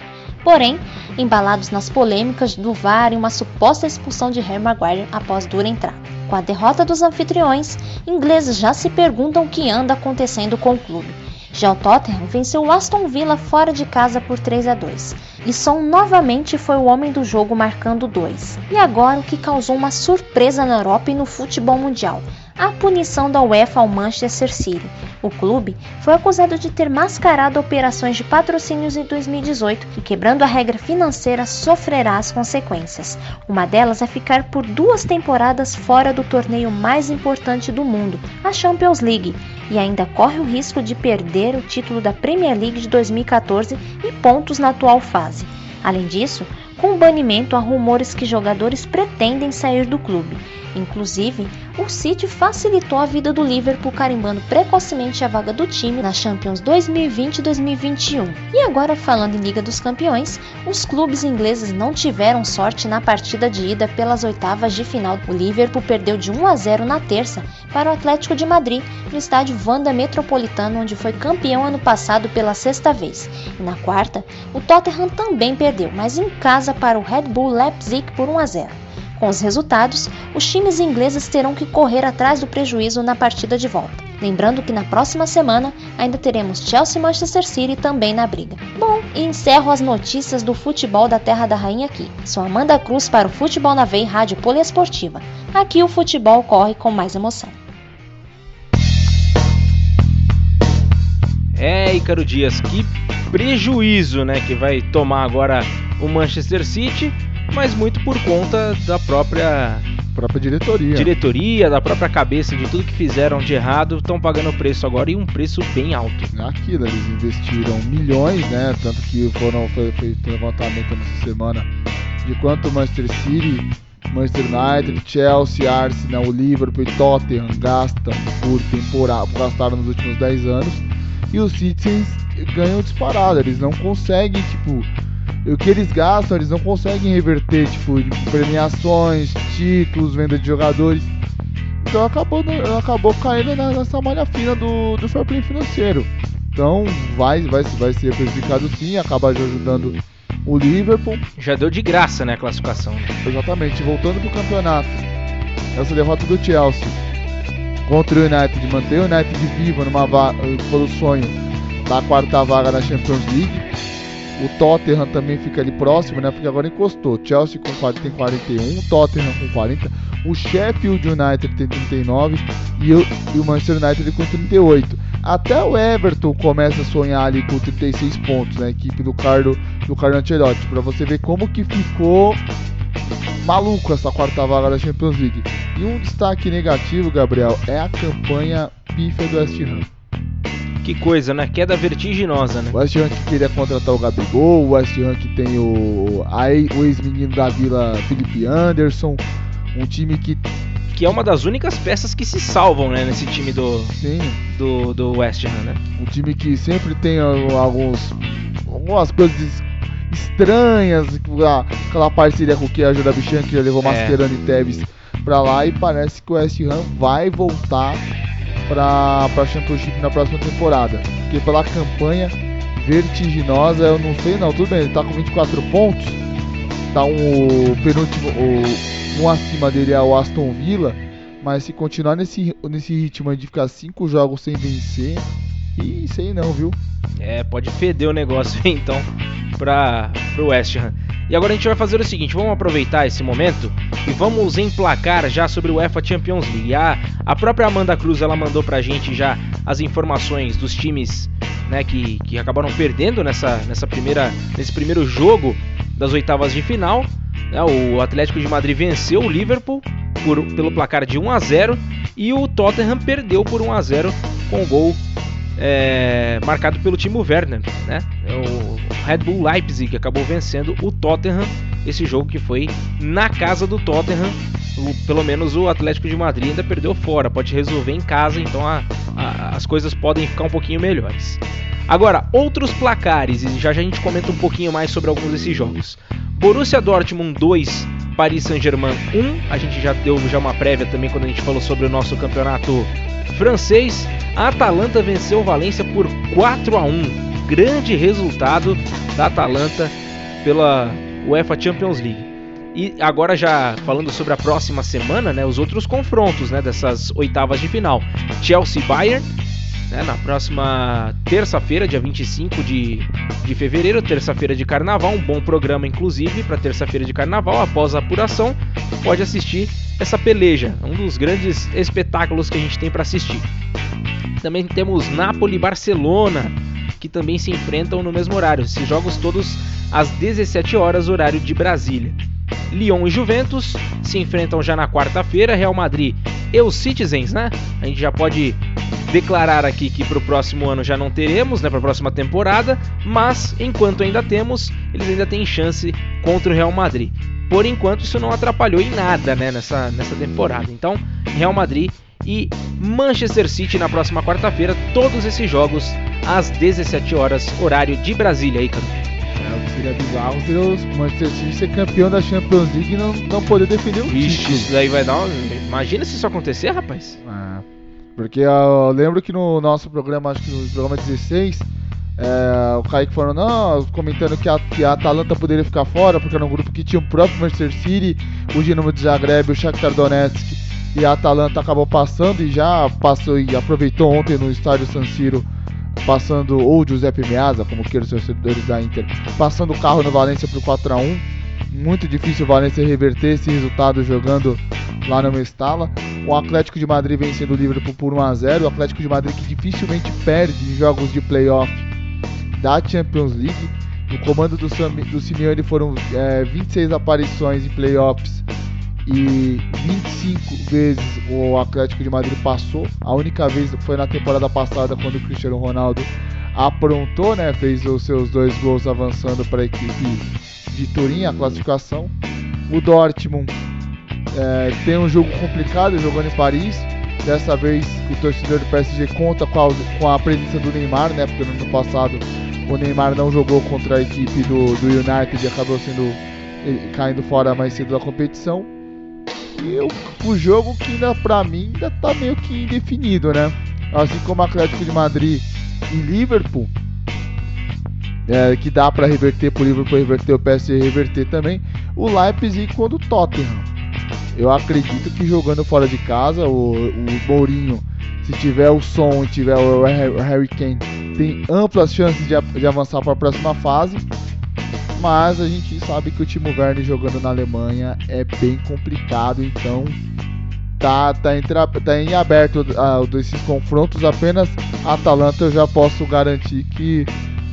P: Porém, embalados nas polêmicas do VAR e uma suposta expulsão de Harry Maguire após dura entrada. Com a derrota dos anfitriões, ingleses já se perguntam o que anda acontecendo com o clube. Já o Tottenham venceu o Aston Villa fora de casa por 3 a 2. E Son novamente foi o homem do jogo marcando dois. E agora o que causou uma surpresa na Europa e no futebol mundial, a punição da UEFA ao Manchester City. O clube foi acusado de ter mascarado operações de patrocínios em 2018 e, quebrando a regra financeira, sofrerá as consequências. Uma delas é ficar por duas temporadas fora do torneio mais importante do mundo, a Champions League, e ainda corre o risco de perder o título da Premier League de 2014 e pontos na atual fase. Além disso, com o banimento, há rumores que jogadores pretendem sair do clube. Inclusive, o City facilitou a vida do Liverpool carimbando precocemente a vaga do time na Champions 2020-2021. E agora falando em Liga dos Campeões, os clubes ingleses não tiveram sorte na partida de ida pelas oitavas de final. O Liverpool perdeu de 1 a 0 na terça para o Atlético de Madrid no estádio Wanda Metropolitano, onde foi campeão ano passado pela sexta vez. E na quarta, o Tottenham também perdeu, mas em casa para o Red Bull Leipzig por 1 a 0. Com os resultados, os times ingleses terão que correr atrás do prejuízo na partida de volta. Lembrando que na próxima semana ainda teremos Chelsea e Manchester City também na briga. Bom, e encerro as notícias do futebol da Terra da Rainha aqui. Sou Amanda Cruz para o Futebol na Veia Rádio Poliesportiva. Aqui o futebol corre com mais emoção.
A: É, Ícaro Dias, que prejuízo, né, que vai tomar agora o Manchester City mas muito por conta da própria
B: própria diretoria.
A: Diretoria, da própria cabeça de tudo que fizeram de errado, estão pagando o preço agora e um preço bem alto.
B: É aquilo, eles investiram milhões, né? Tanto que foram foi feito um levantamento nessa semana de quanto o Manchester City, Manchester United, Chelsea, Arsenal, Liverpool e Tottenham gastam por temporada, gastaram nos últimos 10 anos. E os Citizens ganham disparado, eles não conseguem, tipo, o que eles gastam, eles não conseguem reverter, tipo, premiações, títulos, venda de jogadores. Então acabou, acabou caindo nessa malha fina do, do fair play financeiro. Então vai, vai, vai ser prejudicado sim, acaba ajudando o Liverpool.
A: Já deu de graça, né, a classificação.
B: Exatamente, voltando pro campeonato. Essa derrota do Chelsea contra o United, manter o United vivo numa vaga, pelo sonho da quarta vaga na Champions League o Tottenham também fica ali próximo, né? Porque agora encostou. Chelsea com 40, tem 41, Tottenham com 40, o Sheffield United tem 39 e, o, e o Manchester United com 38. Até o Everton começa a sonhar ali com 36 pontos, né? equipe do Carlo, do Carlo Ancelotti. Para você ver como que ficou maluco essa quarta vaga da Champions League. E um destaque negativo, Gabriel, é a campanha pífia do West Ham.
A: Que coisa, né? Queda vertiginosa, né?
B: O West Ham que queria contratar o Gabigol, o West Ham que tem o, o ex-menino da Vila, Felipe Anderson, um time que
A: que é uma das únicas peças que se salvam né, nesse time do,
B: Sim.
A: do, do West Ham, né?
B: Um time que sempre tem alguns, algumas coisas estranhas, aquela parceria com o que ajuda a Bichan, que já levou é. Mascherano e Tevez pra lá, e parece que o West Ham vai voltar para a Championship na próxima temporada. Porque pela campanha vertiginosa, eu não sei não, tudo bem, ele tá com 24 pontos, tá um penúltimo, o, um acima dele é o Aston Villa, mas se continuar nesse, nesse ritmo de ficar 5 jogos sem vencer, e sei não, viu?
A: É, pode feder o negócio então para o West Ham. E agora a gente vai fazer o seguinte, vamos aproveitar esse momento e vamos emplacar já sobre o UEFA Champions League. A, a própria Amanda Cruz ela mandou pra gente já as informações dos times né, que, que acabaram perdendo nessa, nessa primeira, nesse primeiro jogo das oitavas de final. Né, o Atlético de Madrid venceu o Liverpool por, pelo placar de 1 a 0 e o Tottenham perdeu por 1 a 0 com o gol é, marcado pelo Timo Werner, né? É o Red Bull Leipzig acabou vencendo o Tottenham, esse jogo que foi na casa do Tottenham. O, pelo menos o Atlético de Madrid ainda perdeu fora, pode resolver em casa, então a, a, as coisas podem ficar um pouquinho melhores. Agora, outros placares, e já, já a gente comenta um pouquinho mais sobre alguns desses jogos. Borussia Dortmund 2, Paris Saint-Germain 1. A gente já deu já uma prévia também quando a gente falou sobre o nosso campeonato francês. A Atalanta venceu o Valência por 4 a 1. Grande resultado da Atalanta pela UEFA Champions League. E agora já falando sobre a próxima semana, né, os outros confrontos, né, dessas oitavas de final. Chelsea Bayern, né, na próxima terça-feira, dia 25 de, de fevereiro, terça-feira de carnaval, um bom programa inclusive para terça-feira de carnaval, após a apuração, pode assistir essa peleja, um dos grandes espetáculos que a gente tem para assistir. Também temos Napoli e Barcelona, que também se enfrentam no mesmo horário. Esses jogos todos às 17 horas, horário de Brasília. Lyon e Juventus se enfrentam já na quarta-feira. Real Madrid e os Citizens, né? A gente já pode declarar aqui que para o próximo ano já não teremos, né? Para a próxima temporada, mas enquanto ainda temos, eles ainda têm chance contra o Real Madrid. Por enquanto, isso não atrapalhou em nada, né? Nessa, nessa temporada. Então, Real Madrid e Manchester City na próxima quarta-feira. Todos esses jogos às 17 horas, horário de Brasília aí, cara.
B: É, o que seria bizarro seria o Manchester City ser campeão da Champions League e não, não poder defender o
A: Vixe,
B: título.
A: isso daí vai dar um... Imagina se isso acontecer, rapaz.
B: É, porque eu lembro que no nosso programa, acho que no programa 16, é, o Kaique falou, não, comentando que a, que a Atalanta poderia ficar fora, porque era um grupo que tinha o próprio Manchester City, o Dinamo de Zagreb, o Shakhtar Donetsk, e a Atalanta acabou passando e já passou e aproveitou ontem no estádio San Siro, passando, ou Giuseppe Meazza, como queiram os torcedores da Inter, passando o carro no Valência pro 4 a 1 Muito difícil o Valência reverter esse resultado jogando lá no Mestala. O Atlético de Madrid vencendo o Liverpool por 1 a 0 O Atlético de Madrid que dificilmente perde em jogos de playoff da Champions League. No comando do, Sam, do Simeone foram é, 26 aparições em playoffs e 25 vezes o Atlético de Madrid passou. A única vez foi na temporada passada quando o Cristiano Ronaldo aprontou, né? Fez os seus dois gols avançando para a equipe de Turim, a classificação. O Dortmund é, tem um jogo complicado jogando em Paris. Dessa vez o torcedor do PSG conta com a, com a presença do Neymar, né? Porque no ano passado o Neymar não jogou contra a equipe do, do United e acabou sendo caindo fora mais cedo da competição. E o, o jogo que ainda pra mim ainda tá meio que indefinido, né? Assim como o Atlético de Madrid e Liverpool, é, que dá para reverter pro Liverpool reverter o PSG reverter também, o Leipzig contra o Tottenham. Eu acredito que jogando fora de casa, o, o Mourinho, se tiver o som e tiver o Harry Kane, tem amplas chances de, de avançar para a próxima fase. Mas a gente sabe que o Timo Werner jogando na Alemanha é bem complicado, então tá, tá, entre, tá em aberto uh, desses confrontos. Apenas a Atalanta eu já posso garantir que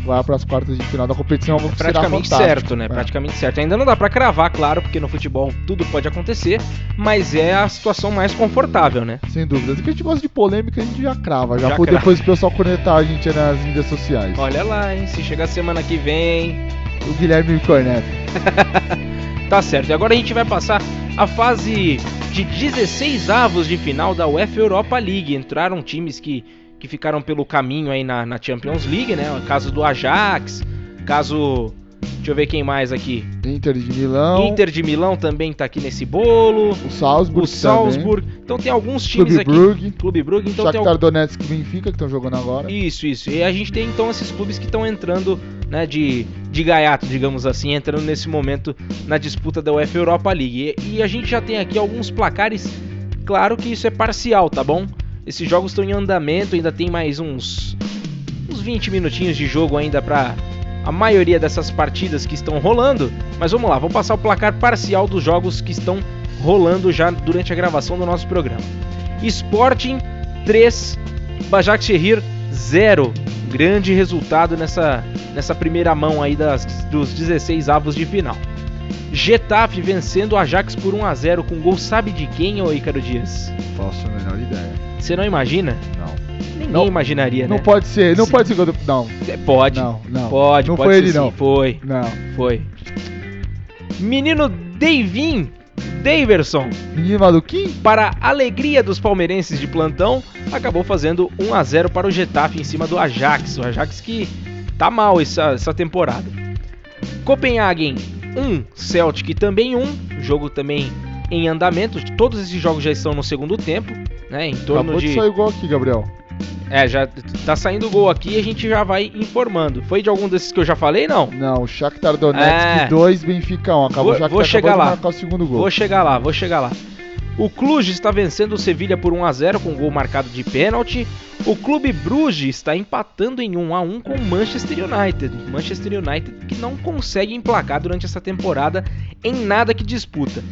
B: vai para as quartas de final da competição.
A: É praticamente certo, né? É. Praticamente certo. Ainda não dá para cravar, claro, porque no futebol tudo pode acontecer, mas é a situação mais confortável, né?
B: Sem dúvida. Se a gente gosta de polêmica, a gente já crava, já, já por crava. depois o pessoal conectar a gente nas mídias sociais.
A: Olha lá, hein? Se chegar semana que vem,
B: o Guilherme Corneto. [LAUGHS]
A: tá certo. E agora a gente vai passar a fase de 16 avos de final da UEFA Europa League. Entraram times que, que ficaram pelo caminho aí na, na Champions League, né? O caso do Ajax, caso Deixa eu ver quem mais aqui.
B: Inter de Milão.
A: Inter de Milão também tá aqui nesse bolo.
B: O Salzburg.
A: O Salzburg. Também. Então tem alguns times
B: Clube
A: aqui.
B: Brugge.
A: Clube Brugge. Então
B: Shakhtar
A: tem.
B: Donetsk e Benfica que estão jogando agora.
A: Isso, isso. E a gente tem então esses clubes que estão entrando, né, de, de gaiato, digamos assim, entrando nesse momento na disputa da UEFA Europa League. E, e a gente já tem aqui alguns placares. Claro que isso é parcial, tá bom? Esses jogos estão em andamento, ainda tem mais uns uns 20 minutinhos de jogo ainda para a maioria dessas partidas que estão rolando, mas vamos lá, vou passar o placar parcial dos jogos que estão rolando já durante a gravação do nosso programa. Sporting 3, Bajak Shehir 0. Grande resultado nessa, nessa primeira mão aí das, dos 16 avos de final. Getafe vencendo o Ajax por 1 a 0 com gol sabe de quem, ô Ícaro Dias?
B: Faço a menor ideia.
A: Você não imagina?
B: Não.
A: Ninguém
B: Não.
A: imaginaria,
B: Não
A: né?
B: pode ser, não pode ser gol do... Não.
A: É, Pode.
B: Não, não.
A: Pode,
B: Não
A: pode
B: foi
A: ser
B: ele,
A: sim.
B: não.
A: Foi.
B: Não.
A: Foi. Menino Davin Daverson.
B: Menino maluquinho?
A: Para a alegria dos palmeirenses de plantão, acabou fazendo 1 a 0 para o Getafe em cima do Ajax. O Ajax que tá mal essa, essa temporada. Copenhagen 1, Celtic também 1. Jogo também em andamento. Todos esses jogos já estão no segundo tempo, né? Em torno
B: Acabou de
A: de
B: sair gol aqui, Gabriel.
A: É, já tá saindo gol aqui e a gente já vai informando. Foi de algum desses que eu já falei, não?
B: Não, o Shakhtar Donetsk
A: É.
B: 2, Benfica 1. Acabou
A: Vou,
B: o Shakhtar
A: vou chegar
B: acabou de
A: lá.
B: o segundo gol.
A: Vou chegar lá, vou chegar lá. O Cluj está vencendo o Sevilha por 1 a 0 com gol marcado de pênalti. O Clube Bruges está empatando em 1 a 1 com o Manchester United. Manchester United que não consegue emplacar durante essa temporada em nada que disputa.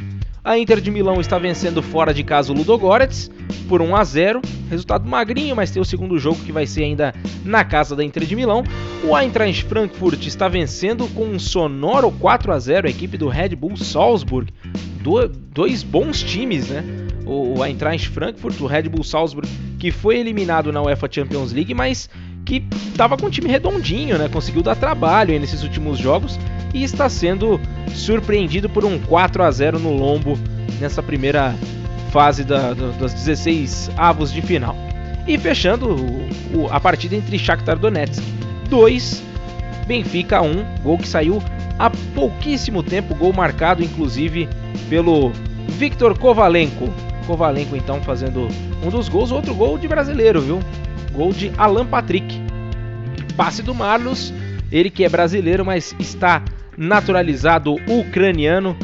A: A Inter de Milão está vencendo fora de casa o Ludogorets por 1 a 0. Resultado magrinho, mas tem o segundo jogo que vai ser ainda na casa da Inter de Milão. O Eintracht Frankfurt está vencendo com um sonoro 4 a 0 a equipe do Red Bull Salzburg. Do- dois bons times, né? O o Eintracht Frankfurt, o Red Bull Salzburg, que foi eliminado na UEFA Champions League, mas que estava com um time redondinho, né? Conseguiu dar trabalho nesses últimos jogos e está sendo surpreendido por um 4 a 0 no lombo nessa primeira fase da, das 16 avos de final. E fechando o- o- a partida entre Shakhtar Donetsk 2, Benfica 1, gol que saiu há pouquíssimo tempo, gol marcado inclusive pelo Victor Kovalenko. Kovalenko então fazendo um dos gols, outro gol de brasileiro, viu? Gol de Alan Patrick. Passe do Marlos, ele que é brasileiro, mas está naturalizado ucraniano.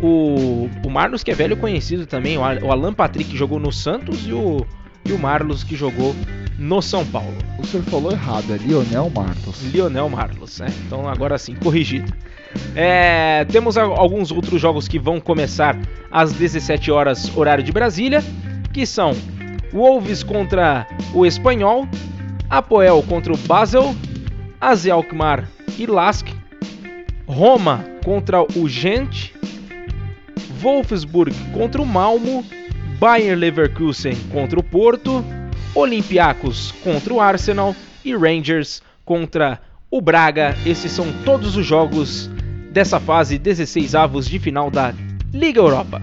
A: O, o Marlos que é velho conhecido também, o Al- o Alan Patrick que jogou no Santos e o, e o Marlos que jogou no São Paulo.
B: O senhor falou errado, é Lionel Martos.
A: Lionel Marlos, né? Então agora sim, corrigido. É, temos alguns outros jogos que vão começar às 17 horas horário de Brasília, que são Wolves contra o Espanhol, Apoel contra o Basel, AZ Alkmaar e Lask, Roma contra o Gent, Wolfsburg contra o Malmo, Bayer Leverkusen contra o Porto, Olympiacos contra o Arsenal e Rangers contra o Braga. Esses são todos os jogos dessa fase 16 avos de final da Liga Europa.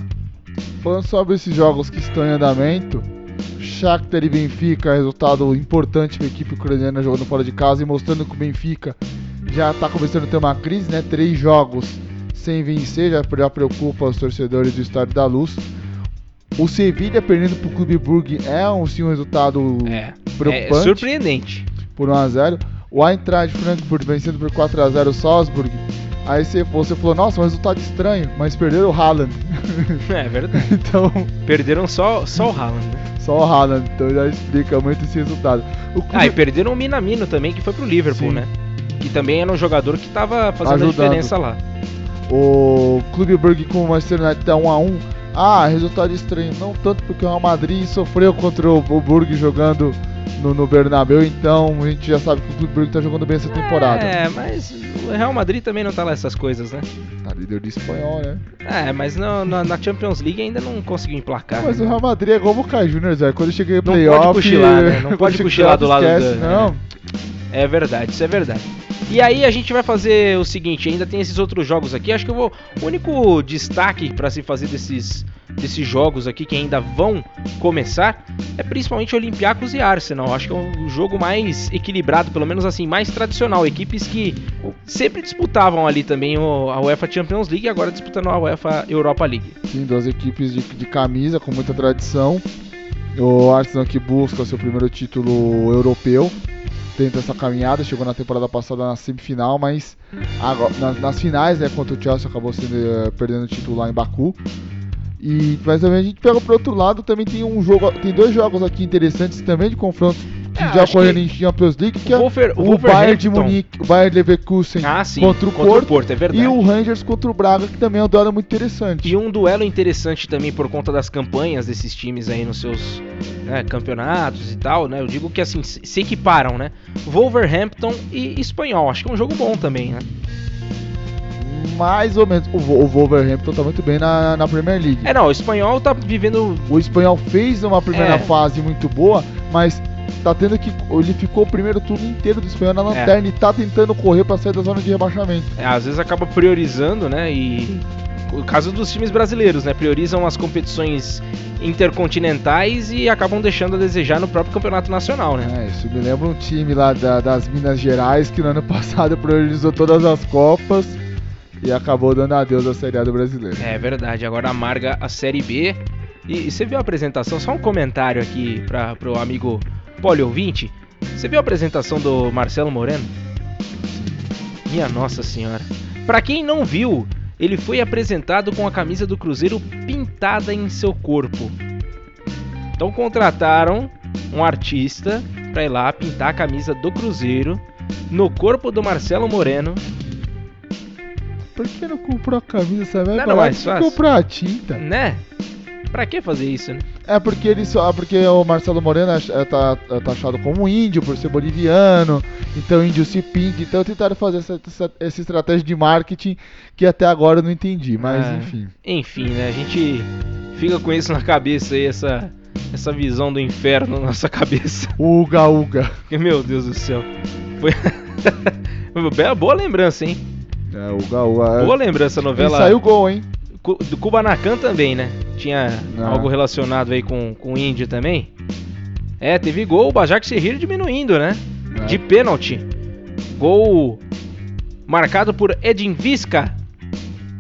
B: Falando sobre esses jogos que estão em andamento, Shakhtar e Benfica, resultado importante para a equipe ucraniana jogando fora de casa e mostrando que o Benfica já está começando a ter uma crise, né? Três jogos sem vencer, já, já preocupa os torcedores do Estádio da Luz. O Sevilha perdendo para o Clube Brugge é um, sim, um resultado preocupante.
A: É surpreendente.
B: Por 1x0. O Eintracht Frankfurt vencendo por 4x0 o Salzburg. Aí você, você falou, nossa, um resultado estranho, mas perderam o Haaland. [LAUGHS]
A: É verdade. [LAUGHS]
B: então,
A: Perderam só, só o Haaland, né?
B: só o Haaland, então já explica muito esse resultado. O
A: Ah, e perderam o Minamino também, que foi pro Liverpool,
B: Sim.
A: né? Que também era um jogador que tava fazendo a
B: Ajudando.
A: diferença lá.
B: O Clube Brugge com o Manchester United tá 1x1. Ah, resultado estranho. Não tanto porque o Real Madrid sofreu contra o, Brugge jogando no, no Bernabéu, então a gente já sabe que o Clube Brugge tá jogando bem essa temporada.
A: É, mas o Real Madrid também não tá lá essas coisas, né?
B: Tá líder de espanhol, né?
A: É, mas não- na, na Champions League ainda não conseguiu emplacar.
B: Mas
A: né?
B: o Real Madrid é igual o Boca Juniors, Zé. Quando cheguei no
A: Não
B: playoff...
A: pode cochilar, né? Não [LAUGHS] pode
B: chega
A: cochilar do lado
B: esquece,
A: do...
B: Não,
A: É verdade, isso é verdade. E aí a gente vai fazer o seguinte, ainda tem esses outros jogos aqui. Acho que eu vou. O único destaque para se fazer desses, desses jogos aqui que ainda vão começar é principalmente Olympiacos e Arsenal. Acho que é o jogo mais equilibrado, pelo menos assim, mais tradicional. Equipes que sempre disputavam ali também a UEFA Champions League e agora disputando a UEFA Europa League.
B: Sim, duas equipes de, de camisa com muita tradição. O Arsenal que busca seu primeiro título europeu. Tenta essa caminhada, chegou na temporada passada na semifinal, mas agora, nas, nas finais, né, contra o Chelsea, acabou sendo, eh, perdendo o título lá em Baku. E, mas também a gente pega pro outro lado, também tem um jogo, tem dois jogos aqui interessantes também de confronto que
A: É,
B: já
A: que
B: em Champions League, que é
A: Wolfer-
B: o Bayern de. Munique, o Bayern Leverkusen
A: Ah, sim,
B: contra o
A: contra o
B: Porto,
A: Porto, é verdade.
B: e o Rangers contra o Braga, que também é um duelo muito interessante.
A: E um duelo interessante também por conta das campanhas desses times aí nos seus né, campeonatos e tal, né? Eu digo que assim, se equiparam, né? Wolverhampton e Espanhol. Acho que é um jogo bom também, né?
B: Mais ou menos. O, Wolverhampton tá muito bem na, na Premier League.
A: É, não, o Espanhol tá vivendo.
B: O espanhol fez uma primeira
A: É.
B: fase muito boa, mas tá tendo que. Ele ficou o primeiro turno inteiro do espanhol na lanterna e tá tentando correr pra sair da zona de rebaixamento.
A: é, às vezes acaba priorizando, né? E. O caso dos times brasileiros, né? Priorizam as competições intercontinentais e acabam deixando a desejar no próprio campeonato nacional, né?
B: É, isso me lembra um time lá da- das Minas Gerais que no ano [LAUGHS] passado priorizou todas as Copas e acabou dando adeus à Série A do brasileiro.
A: É verdade, agora amarga a Série B. E, e você viu a apresentação? Só um comentário aqui para pro amigo Poli ouvinte. Você viu a apresentação do Marcelo Moreno? Minha Nossa Senhora. Pra quem não viu, ele foi apresentado com a camisa do Cruzeiro pintada em seu corpo. Então contrataram um artista pra ir lá pintar a camisa do Cruzeiro no corpo do Marcelo Moreno.
B: Por que não comprou a camisa, sabe?
A: Não
B: Vai
A: era
B: falar
A: mais fácil?
B: comprou a tinta.
A: Né? Pra que fazer isso, né?
B: É porque ele só, porque o Marcelo Moreno é, é, tá, é taxado como índio por ser boliviano, então índio se pinta, então tentaram fazer essa, essa, essa estratégia de marketing que até agora eu não entendi, mas
A: Ah,
B: enfim.
A: Enfim, né? A gente fica com isso na cabeça aí, essa, essa visão do inferno na nossa cabeça. [LAUGHS]
B: Uga, uga.
A: Meu Deus do céu. Foi. [LAUGHS] Bela- Boa lembrança, hein?
B: É, uga, uga.
A: Boa lembrança, a novela.
B: E saiu gol, hein?
A: Do Kubanacan também, né? Tinha
B: Ah.
A: algo relacionado aí com, com o índio também. É, teve gol, o Bajak Serrir diminuindo, né?
B: É.
A: De pênalti. Gol marcado por Edin Visca.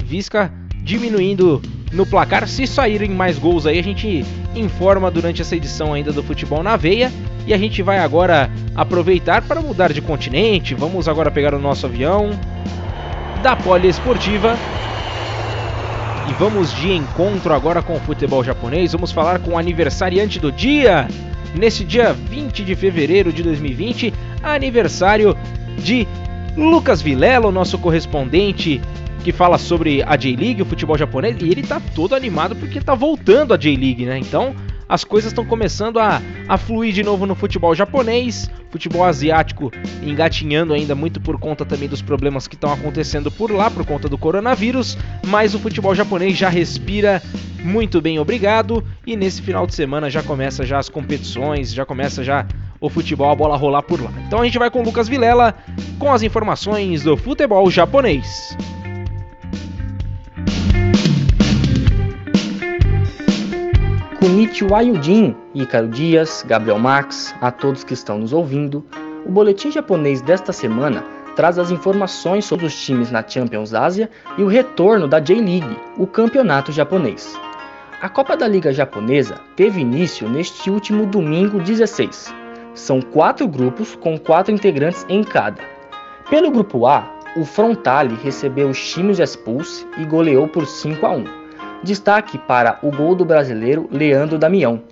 A: Visca diminuindo no placar. Se saírem mais gols aí, a gente informa durante essa edição ainda do Futebol na Veia. E a gente vai agora aproveitar para mudar de continente. Vamos agora pegar o nosso avião da Poliesportiva e vamos de encontro agora com o futebol japonês. Vamos falar com o aniversariante do dia. Nesse dia 20 de fevereiro de 2020, aniversário de Lucas Vilela, nosso correspondente que fala sobre a J-League, o futebol japonês, e ele tá todo animado porque tá voltando a J-League, né? Então, as coisas estão começando a, a fluir de novo no futebol japonês, futebol asiático engatinhando ainda muito por conta também dos problemas que estão acontecendo por lá por conta do coronavírus, mas o futebol japonês já respira muito bem, obrigado. E nesse final de semana já começa já as competições, já começa já o futebol a bola rolar por lá. Então a gente vai com o Lucas Vilela com as informações do futebol japonês.
Q: Kunichiwa Yujin, Ícaro Dias, Gabriel Max, a todos que estão nos ouvindo, o boletim japonês desta semana traz as informações sobre os times na Champions Ásia e o retorno da J-League, o campeonato japonês. A Copa da Liga Japonesa teve início neste último domingo 16. São quatro grupos com quatro integrantes em cada. Pelo grupo A, o Frontale recebeu os times Expulse e goleou por 5 a 1. Destaque para o gol do brasileiro Leandro Damião.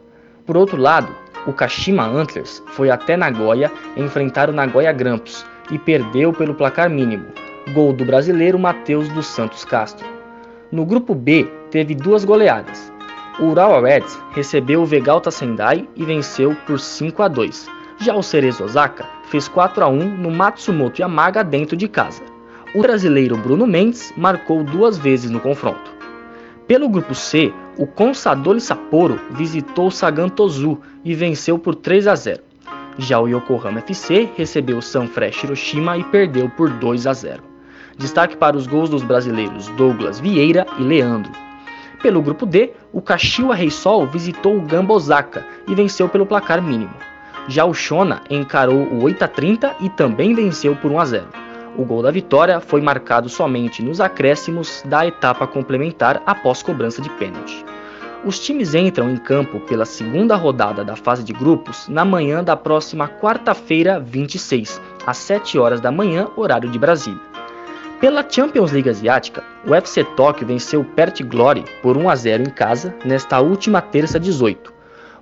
Q: Por outro lado, o Kashima Antlers foi até Nagoya enfrentar o Nagoya Grampus e perdeu pelo placar mínimo. Gol do brasileiro Matheus dos Santos Castro. No grupo B, teve duas goleadas. O Urawa Reds recebeu o Vegalta Sendai e venceu por 5 a 2. Já o Cerezo Osaka fez 4 a 1 no Matsumoto Yamaga dentro de casa. O brasileiro Bruno Mendes marcou duas vezes no confronto. Pelo grupo C, o Consadole Sapporo visitou o Sagan e venceu por 3 a 0. Já o Yokohama FC recebeu o Sanfrecce Hiroshima e perdeu por 2 a 0. Destaque para os gols dos brasileiros Douglas Vieira e Leandro. Pelo grupo D, o Kashiwa Reysol visitou o Gamba Osaka e venceu pelo placar mínimo. Já o Shona encarou o 8 a 30 e também venceu por 1 a 0. O gol da vitória foi marcado somente nos acréscimos da etapa complementar após cobrança de pênalti. Os times entram em campo pela segunda rodada da fase de grupos na manhã da próxima quarta-feira, 26, às 7 horas da manhã, horário de Brasília. Pela Champions League Asiática, o FC Tóquio venceu o Pert Glory por 1 a 0 em casa nesta última terça 18.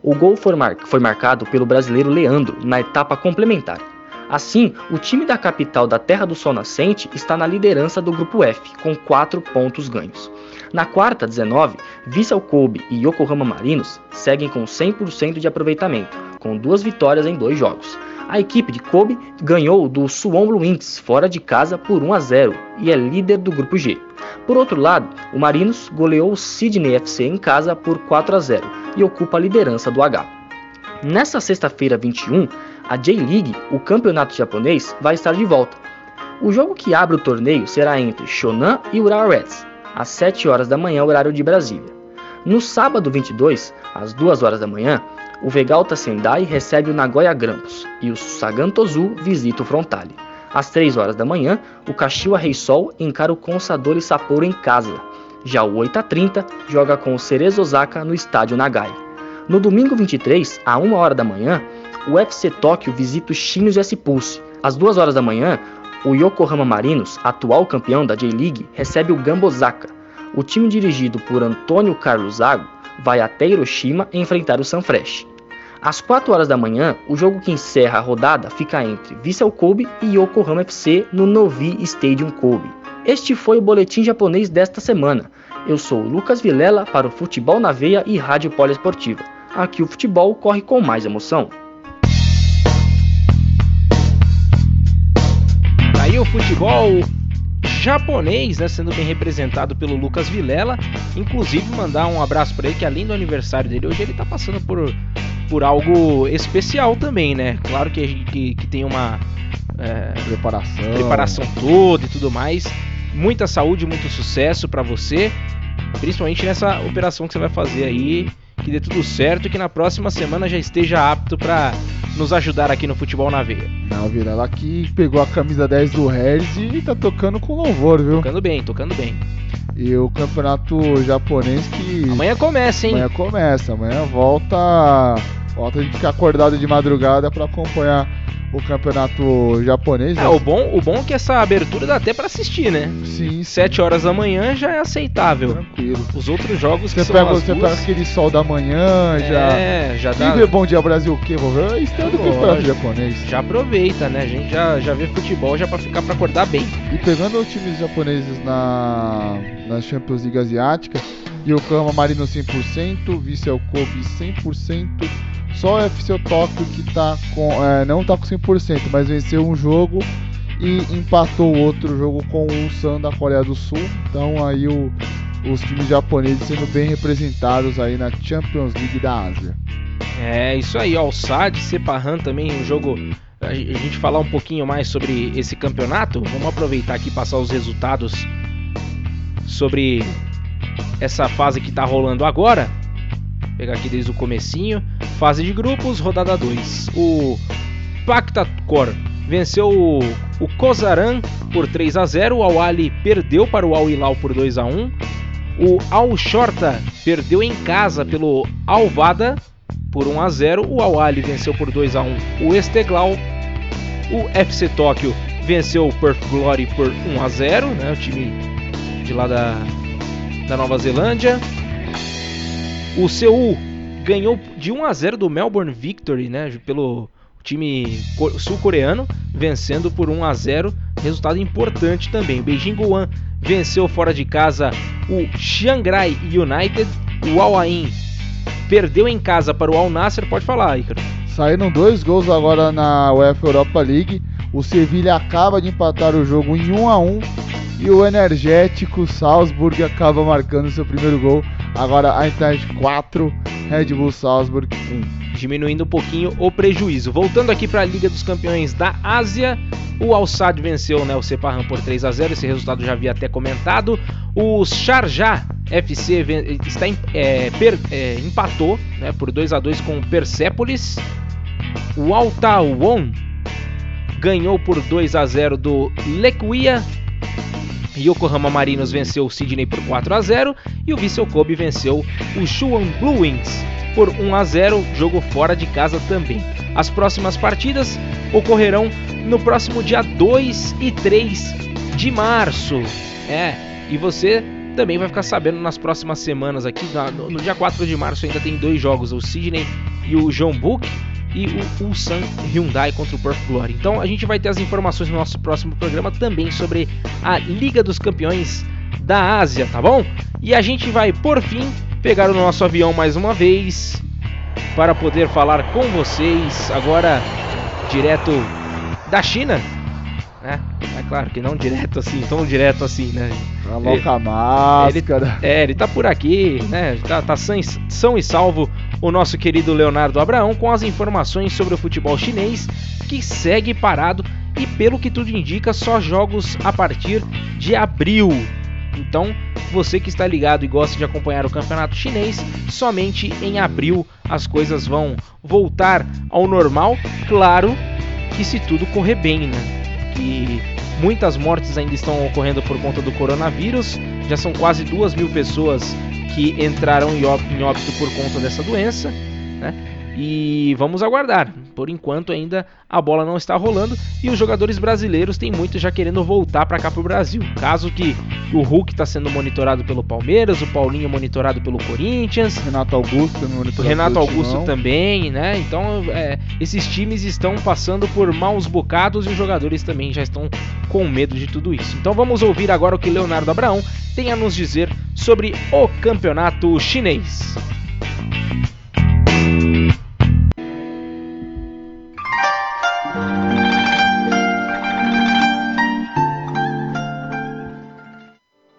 Q: O gol foi, foi marcado pelo brasileiro Leandro na etapa complementar. Assim, o time da capital da Terra do Sol Nascente está na liderança do grupo F, com 4 pontos ganhos. Na quarta, 19, Vissel Kobe e Yokohama Marinos seguem com 100% de aproveitamento, com duas vitórias em dois jogos. A equipe de Kobe ganhou do Suwon Bruins fora de casa por 1 a 0 e é líder do grupo G. Por outro lado, o Marinos goleou o Sydney FC em casa por 4 a 0 e ocupa a liderança do H. Nessa sexta-feira 21, a J-League, o campeonato japonês, vai estar de volta. O jogo que abre o torneio será entre Shonan e Urawa Reds, às 7 horas da manhã, horário de Brasília. No sábado 22, às 2 horas da manhã, o Vegalta Sendai recebe o Nagoya Grampus e o Sagan Tozu visita o Frontale. Às 3 horas da manhã, o Kashiwa Reysol encara o Consadole Sapporo em casa. Já o 8 joga com o Cerezo Osaka no estádio Nagai. No domingo 23, à 1 hora da manhã, o FC Tóquio visita o Chinos S Pulse. Às 2 horas da manhã, o Yokohama Marinos, atual campeão da J-League, recebe o Gambosaka. O time dirigido por Antônio Carlos Zago vai até Hiroshima enfrentar o Sanfrecce. Às 4 horas da manhã, o jogo que encerra a rodada fica entre Vissel Kobe e Yokohama FC no Novi Stadium Kobe. Este foi o boletim japonês desta semana. Eu sou Lucas Vilela para o Futebol na Veia e Rádio Poliesportiva. Aqui o futebol corre com mais emoção.
A: Aí o futebol japonês, né, sendo bem representado pelo Lucas Vilela. Inclusive mandar um abraço para ele que além do aniversário dele hoje ele está passando por, por algo especial também, né? Claro que que, que tem uma
B: é, preparação,
A: preparação toda e tudo mais. Muita saúde, muito sucesso para você, principalmente nessa operação que você vai fazer aí que dê tudo certo e que na próxima semana já esteja apto para nos ajudar aqui no Futebol na Veia.
B: Não, Vila, aqui pegou a camisa 10 do Harris e tá tocando com louvor, viu?
A: Tocando bem, tocando bem.
B: E o campeonato japonês que.
A: Amanhã começa, hein?
B: Amanhã começa, amanhã volta. Volta a gente ficar acordado de madrugada para acompanhar o campeonato japonês.
A: É, né? o bom, o bom é que essa abertura dá até para assistir, né?
B: Sim.
A: 7 horas da manhã já é aceitável.
B: Tranquilo.
A: Os outros jogos
B: você
A: que
B: pega,
A: são
B: Você
A: duas...
B: pega aquele sol da manhã, já.
A: É, já dá.
B: E ver Bom Dia Brasil o quê? Vou ver estando do campeonato japonês.
A: Já aproveita, né? A gente já, já vê futebol já para ficar para acordar bem.
B: E pegando os times japoneses na, na Champions League Asiática, Yokohama Marino 100%, Vissel Kobe 100%. Só o FC Tóquio que tá com, é, não tá com 100%, mas venceu um jogo e empatou outro jogo com o Sun da Coreia do Sul. Então aí o, os times japoneses sendo bem representados aí na Champions League da Ásia.
A: É isso aí, ó, o SAD, Sepahan também um jogo a gente falar um pouquinho mais sobre esse campeonato. Vamos aproveitar aqui e passar os resultados sobre essa fase que tá rolando agora. Pegar aqui desde o comecinho. Fase de grupos, rodada 2. O Pactacor venceu o, o Kozaran por 3 a 0. O Awali perdeu para o Al Hilal por 2 a 1. O Al Shorta perdeu em casa pelo Alvada por 1 a 0. O Awali venceu por 2 a 1 o Esteglau. O FC Tóquio venceu o Perth Glory por 1 a 0, né? O time de lá da, da Nova Zelândia. O Seul ganhou de 1 a 0 do Melbourne Victory, né, pelo time sul-coreano, vencendo por 1 a 0, resultado importante também. O Beijing Guan venceu fora de casa o Chiangrai United, o Al Ain perdeu em casa para o Al Nasser, pode falar, Icaro.
B: Saíram dois gols agora na UEFA Europa League. O Sevilha acaba de empatar o jogo em 1 a 1 e o energético Salzburg acaba marcando seu primeiro gol. Agora Eintracht 4, Red Bull Salzburg 1.
A: Diminuindo um pouquinho o prejuízo. Voltando aqui para a Liga dos Campeões da Ásia, o Al Sadd venceu né, o Sepahan por 3 a 0 Esse resultado já havia até comentado. O Sharjah FC está, é, per, é, empatou né, por 2 a 2 com o Persepolis. O Al Tawon ganhou por 2 a 0 do Lequia Yokohama Marinos venceu o Sydney por 4 a 0 e o Vissel Kobe venceu o Shuan Blue Wings por 1 a 0, jogo fora de casa também. As próximas partidas ocorrerão no próximo dia 2 e 3 de março. É, e você também vai ficar sabendo nas próximas semanas aqui. No, dia 4 de março ainda tem dois jogos, o Sydney e o João Book e o Ulsan Hyundai contra o Perth Glory. Então a gente vai ter as informações no nosso próximo programa também sobre a Liga dos Campeões da Ásia, tá bom? E a gente vai por fim pegar o nosso avião mais uma vez para poder falar com vocês agora direto da China, né? É claro que não direto assim, tão direto assim, né?
B: Coloca a máscara.
A: Ele, é, ele tá por aqui, né? Tá, tá são, são e salvo o nosso querido Leonardo Abraão com as informações sobre o futebol chinês que segue parado e pelo que tudo indica só jogos a partir de abril. Então, você que está ligado e gosta de acompanhar o campeonato chinês, somente em abril as coisas vão voltar ao normal, claro que se tudo correr bem, né? Que muitas mortes ainda estão ocorrendo por conta do coronavírus, já são quase duas mil pessoas que entraram em óbito por conta dessa doença, né? E vamos aguardar. Por enquanto ainda a bola não está rolando e os jogadores brasileiros têm muito já querendo voltar para cá para o Brasil. Caso que o Hulk está sendo monitorado pelo Palmeiras, o Paulinho monitorado pelo Corinthians,
B: Renato Augusto
A: monitorado Renato Augusto Timão. também, né? Então é, esses times estão passando por maus bocados e os jogadores também já estão com medo de tudo isso. Então vamos ouvir agora o que Leonardo Abraão tem a nos dizer sobre o campeonato chinês.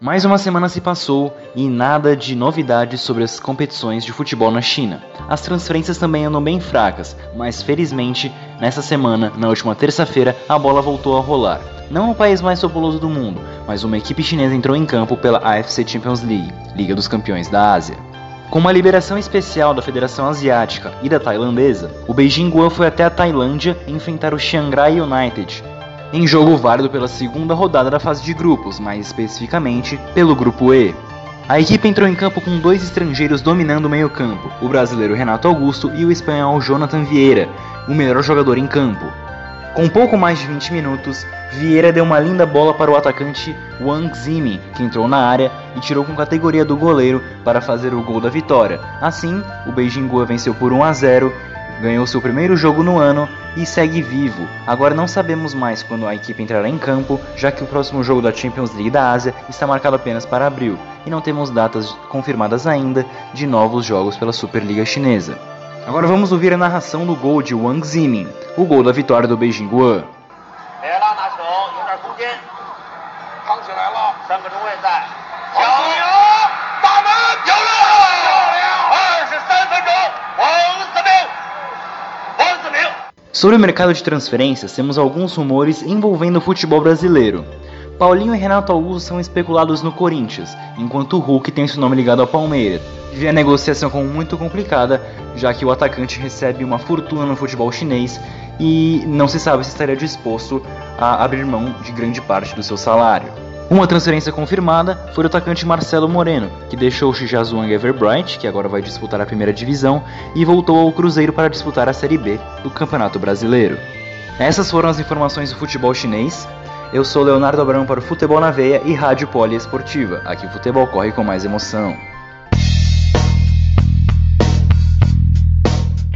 R: Mais uma semana se passou e nada de novidades sobre as competições de futebol na China. As transferências também andam bem fracas, mas felizmente, nessa semana, na última terça-feira, a bola voltou a rolar. Não no país mais populoso do mundo, mas uma equipe chinesa entrou em campo pela AFC Champions League, Liga dos Campeões da Ásia. Com uma liberação especial da Federação Asiática e da tailandesa, o Beijing Guan foi até a Tailândia enfrentar o Shanghai United, em jogo válido pela segunda rodada da fase de grupos, mais especificamente pelo Grupo E. A equipe entrou em campo com dois estrangeiros dominando o meio-campo, o brasileiro Renato Augusto e o espanhol Jonathan Vieira, o melhor jogador em campo. Com pouco mais de 20 minutos, Vieira deu uma linda bola para o atacante Wang Zimi, que entrou na área e tirou com categoria do goleiro para fazer o gol da vitória. Assim, o Beijing Guo venceu por 1 a 0 ganhou seu primeiro jogo no ano e segue vivo. Agora não sabemos mais quando a equipe entrará em campo, já que o próximo jogo da Champions League da Ásia está marcado apenas para abril e não temos datas confirmadas ainda de novos jogos pela Superliga Chinesa. Agora vamos ouvir a narração do gol de Wang Zimin, o gol da vitória do Beijing Guo. 王 Sobre o mercado de transferências, temos alguns rumores envolvendo o futebol brasileiro. Paulinho e Renato Augusto são especulados no Corinthians, enquanto o Hulk tem seu nome ligado ao Palmeiras. Vê a negociação como muito complicada, já que o atacante recebe uma fortuna no futebol chinês e não se sabe se estaria disposto a abrir mão de grande parte do seu salário. Uma transferência confirmada foi o atacante Marcelo Moreno, que deixou o Shijazuang Everbright, que agora vai disputar a primeira divisão, e voltou ao Cruzeiro para disputar a Série B do Campeonato Brasileiro. Essas foram as informações do futebol chinês. Eu sou Leonardo Abrão para o Futebol na Veia e Rádio Poliesportiva. Aqui o futebol corre com mais emoção.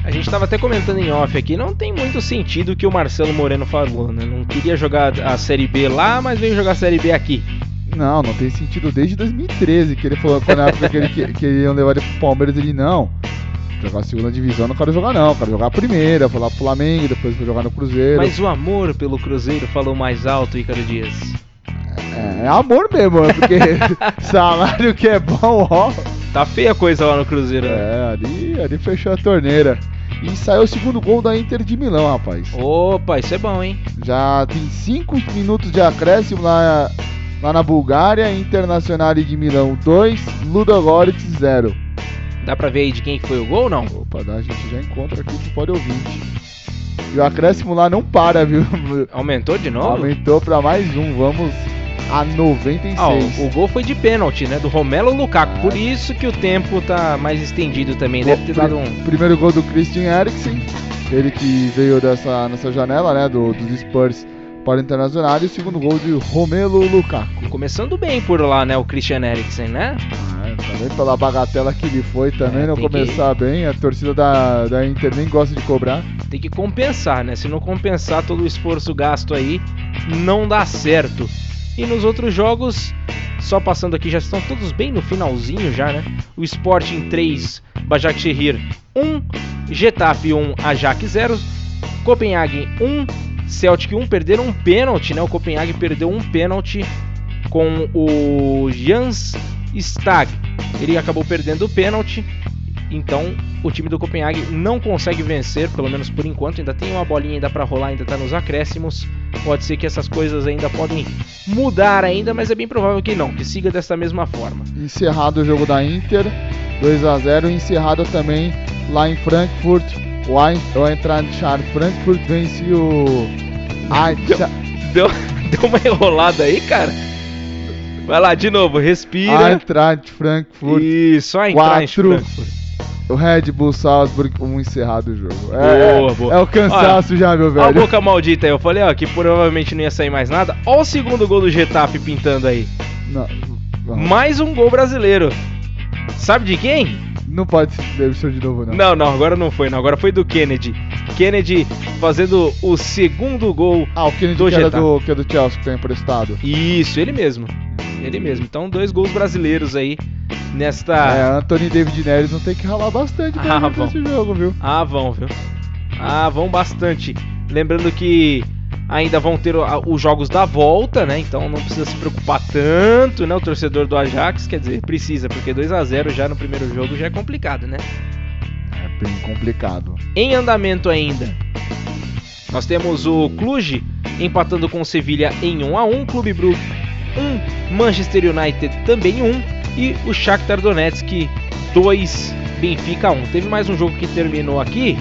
A: A gente estava até comentando em off aqui, não tem muito sentido o que o Marcelo Moreno falou, né? Não queria jogar a Série B lá, mas veio jogar a Série B aqui.
B: Não, não tem sentido desde 2013, que ele falou que na época que ele que, que iam levar ele pro Palmeiras, ele não. Jogar a segunda divisão não quero jogar não, quero jogar a primeira, vou lá pro Flamengo, depois vou jogar no Cruzeiro.
A: Mas o amor pelo Cruzeiro falou mais alto, Ícaro Dias.
B: É, é amor mesmo, porque [LAUGHS] salário que é bom, ó.
A: Tá feia a coisa lá no Cruzeiro. Né?
B: É, ali, ali fechou a torneira. E saiu o segundo gol da Inter de Milão, rapaz.
A: Opa, isso é bom, hein?
B: Já tem 5 minutos de acréscimo lá, lá na Bulgária. Internacional de Milão 2, Ludogorets 0.
A: Dá pra ver aí de quem foi o gol ou não?
B: Opa, a gente já encontra aqui pro Pode Ouvinte. E o acréscimo lá não para, viu?
A: Aumentou de novo?
B: Aumentou pra mais um. Vamos a 96. Ah,
A: o, o, gol foi de pênalti, né? Do Romelo Lukaku. Ah. Por isso que o tempo tá mais estendido também. Deve ter dado um.
B: Primeiro gol do Christian Eriksen. Ele que veio dessa nessa janela, né? Do, dos Spurs para o Internacional e o segundo gol de Romelu Lukaku.
A: Começando bem por lá, né, o Christian Eriksen, né?
B: Ah, também pela bagatela que ele foi também,
A: É,
B: não começar bem, a torcida da, da Inter nem gosta de cobrar.
A: Tem que compensar, né? Se não compensar todo o esforço gasto aí, não dá certo. E nos outros jogos, só passando aqui, já estão todos bem no finalzinho já, né? O Sporting 3, Başakşehir 1, Getafe 1, Ajax 0, Copenhague 1, Celtic 1, perderam um pênalti, né? O Copenhague perdeu um pênalti com o Jans Stag. Ele acabou perdendo o pênalti, então o time do Copenhague não consegue vencer, pelo menos por enquanto. Ainda tem uma bolinha ainda para rolar, ainda está nos acréscimos. Pode ser que essas coisas ainda podem mudar ainda, mas é bem provável que não, que siga dessa mesma forma.
B: Encerrado o jogo da Inter, 2 a 0 encerrado também lá em Frankfurt. O Ein- o Eintracht Frankfurt vence o Eintracht
A: Deu, deu uma enrolada aí, cara. Vai lá, de novo, respira.
B: Eintracht Frankfurt.
A: Isso, Eintracht
B: 4.
A: Frankfurt.
B: O Red Bull Salzburg, um encerrado o jogo. É,
A: Boa,
B: é-
A: boa.
B: é o cansaço
A: Olha,
B: já, meu
A: Ó a
B: velho.
A: boca maldita aí, eu falei, ó, que provavelmente não ia sair mais nada. Ó o segundo gol do Getafe pintando aí.
B: Não.
A: Mais um gol brasileiro. Sabe de quem?
B: Não pode ser demissão de novo, não.
A: Não, não, agora não foi, não. Agora foi do Kennedy. Kennedy fazendo o segundo gol
B: Ah, o Kennedy
A: do
B: que, era do, que é do Chelsea que tem emprestado.
A: Isso, ele mesmo. Ele mesmo. Então, dois gols brasileiros aí nesta.
B: É, Anthony David Neres não tem que ralar bastante pra
A: Ah, bom.
B: esse jogo, viu?
A: Ah, vão, viu? Ah, vão bastante. Lembrando que ainda vão ter os jogos da volta, né? Então não precisa se preocupar tanto, né? O torcedor do Ajax, quer dizer, precisa, porque 2 a 0 já no primeiro jogo já é complicado, né?
B: É bem complicado.
A: Em andamento ainda. Nós temos o Cluj empatando com o Sevilha em 1 a 1, Clube Brugge 1, Manchester United também 1 e o Shakhtar Donetsk 2, Benfica 1. Teve mais um jogo que terminou aqui.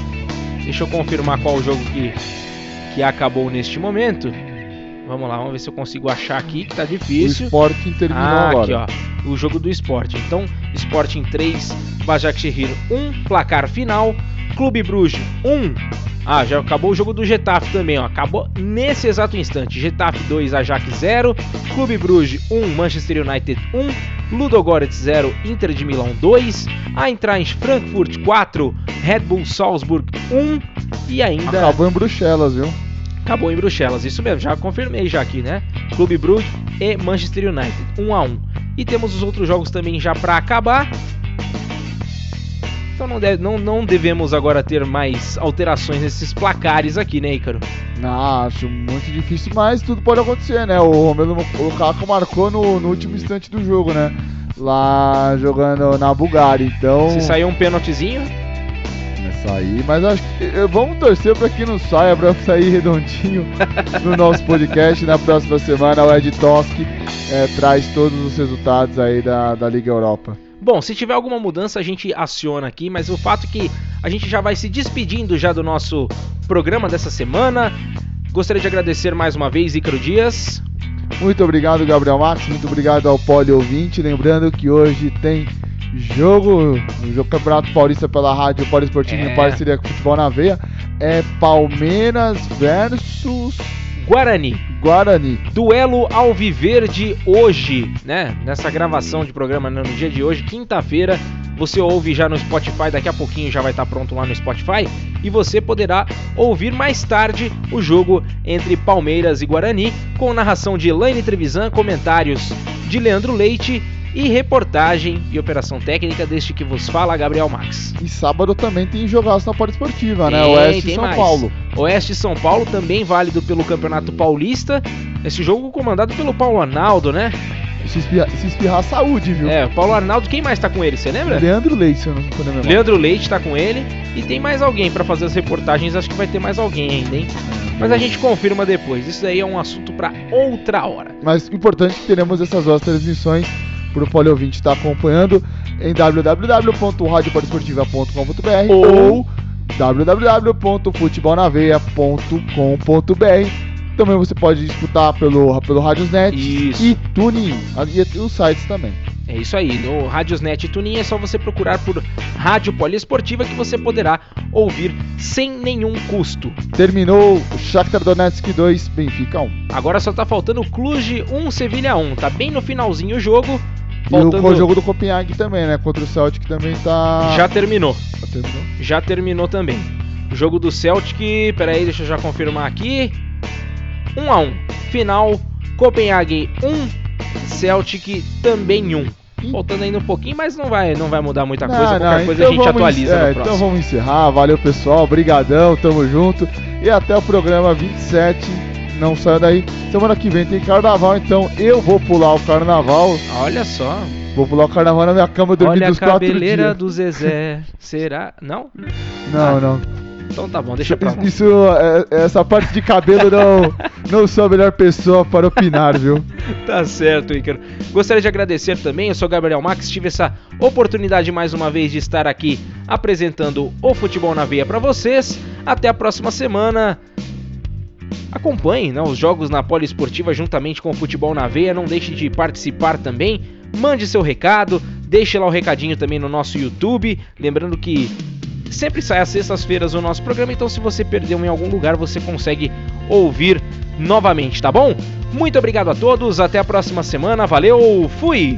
A: Deixa eu confirmar qual o jogo que que acabou neste momento. Vamos lá, vamos ver se eu consigo achar aqui que tá difícil.
B: O Sporting terminou
A: ah,
B: agora.
A: aqui ó, o jogo do Sporting. Então, Sporting 3, Başakşehir 1, placar final, Clube Bruges 1. Ah, já acabou o jogo do Getafe também, ó. Acabou nesse exato instante. Getafe 2, Ajax 0, Clube Bruges 1, Manchester United 1, Ludogorets 0, Inter de Milão 2, Eintracht Frankfurt 4, Red Bull Salzburg 1 e ainda
B: Acabou em Bruxelas, viu?
A: Acabou em Bruxelas, isso mesmo, já confirmei já aqui, né? Clube Brugge e Manchester United, 1 a 1. E temos os outros jogos também já para acabar. Então não, deve- não, não devemos agora ter mais alterações nesses placares aqui, né, Ícaro?
B: Não, acho muito difícil, mas tudo pode acontecer, né? O Romelu Lukaku marcou no, no último instante do jogo, né? Lá jogando na Bulgária, então...
A: Se sair um pênaltizinho,
B: Vai sair, mas acho que eh, vamos torcer para que não saia, para sair redondinho [LAUGHS] no nosso podcast. Na próxima semana, o Ed Toski eh, traz todos os resultados aí da, da Liga Europa.
A: Bom, se tiver alguma mudança a gente aciona aqui, mas o fato é que a gente já vai se despedindo já do nosso programa dessa semana. Gostaria de agradecer mais uma vez Ícaro Dias.
B: Muito obrigado, Gabriel Max. Muito obrigado ao Poli Ouvinte. Lembrando que hoje tem jogo, o jogo Campeonato Paulista pela Rádio Poliesportivo
A: É.
B: em parceria com Futebol na Veia. É Palmeiras versus
A: Guarani.
B: Guarani.
A: Duelo Alviverde hoje, né? Nessa gravação de programa né, no dia de hoje, quinta-feira. Você ouve já no Spotify, daqui a pouquinho já vai estar pronto lá no Spotify. E você poderá ouvir mais tarde o jogo entre Palmeiras e Guarani, com narração de Elaine Trevisan, comentários de Leandro Leite e reportagem e operação técnica deste que vos fala Gabriel Max.
B: E sábado também tem jogaço na Poliesportiva, né?
A: Tem,
B: Oeste e São
A: mais.
B: Paulo.
A: Oeste e São Paulo também válido pelo Campeonato Paulista. Esse jogo comandado pelo Paulo Arnaldo, né?
B: Se espirrar, se espirrar saúde, viu?
A: É, o Paulo Arnaldo, quem mais tá com ele, você lembra?
B: Leandro Leite, se eu não estou lembrando.
A: Leandro Leite tá com ele e tem mais alguém pra fazer as reportagens, acho que vai ter mais alguém ainda, hein? Mas a gente confirma depois. Isso daí é um assunto pra outra hora.
B: Mas importante que teremos essas duas transmissões para o Poliouvinte estar acompanhando em www.radiopoliesportiva.com.br ou www.futebolnaveia.com.br Também você pode escutar pelo, pelo Radiosnet
A: Isso.
B: e Tuning, e os sites também.
A: É isso aí, no Radiosnet e Tuninho é só você procurar por Rádio Poliesportiva que você poderá ouvir sem nenhum custo.
B: Terminou o Shakhtar Donetsk 2, Benfica 1.
A: Agora só tá faltando Cluj 1, Sevilha 1. Tá bem no finalzinho o jogo.
B: Faltando... E o jogo do Copenhague também, né? Contra o Celtic também tá.
A: Já terminou.
B: Já terminou?
A: Já terminou também. O jogo do Celtic, peraí, deixa eu já confirmar aqui. 1 a 1 Final, Copenhague 1, Celtic também 1. Faltando ainda um pouquinho, mas não vai, não vai mudar muita coisa. Não, Qualquer não, coisa então a gente atualiza
B: é, Então vamos encerrar. Valeu, pessoal. Obrigadão, tamo junto. E até o programa 27. Não saia daí. Semana que vem tem carnaval, então eu vou pular o carnaval.
A: Olha só.
B: Vou pular o carnaval na minha cama dormir
A: os quatro dias. Olha a cabeleira do Zezé. Será? Não?
B: Não, ah. não.
A: Então tá bom, deixa pra lá.
B: Isso, é, essa parte de cabelo não, não sou a melhor pessoa para opinar, viu? [LAUGHS]
A: tá certo, Ícaro. Gostaria de agradecer também, eu sou Gabriel Max, tive essa oportunidade mais uma vez de estar aqui apresentando o Futebol na Veia para vocês. Até a próxima semana. Acompanhe né, os jogos na Poliesportiva juntamente com o Futebol na Veia. Não deixe de participar também. Mande seu recado, deixe lá o recadinho também no nosso YouTube. Lembrando que Sempre sai às sextas-feiras o nosso programa, então se você perdeu em algum lugar, você consegue ouvir novamente, tá bom? Muito obrigado a todos, até a próxima semana, valeu, fui!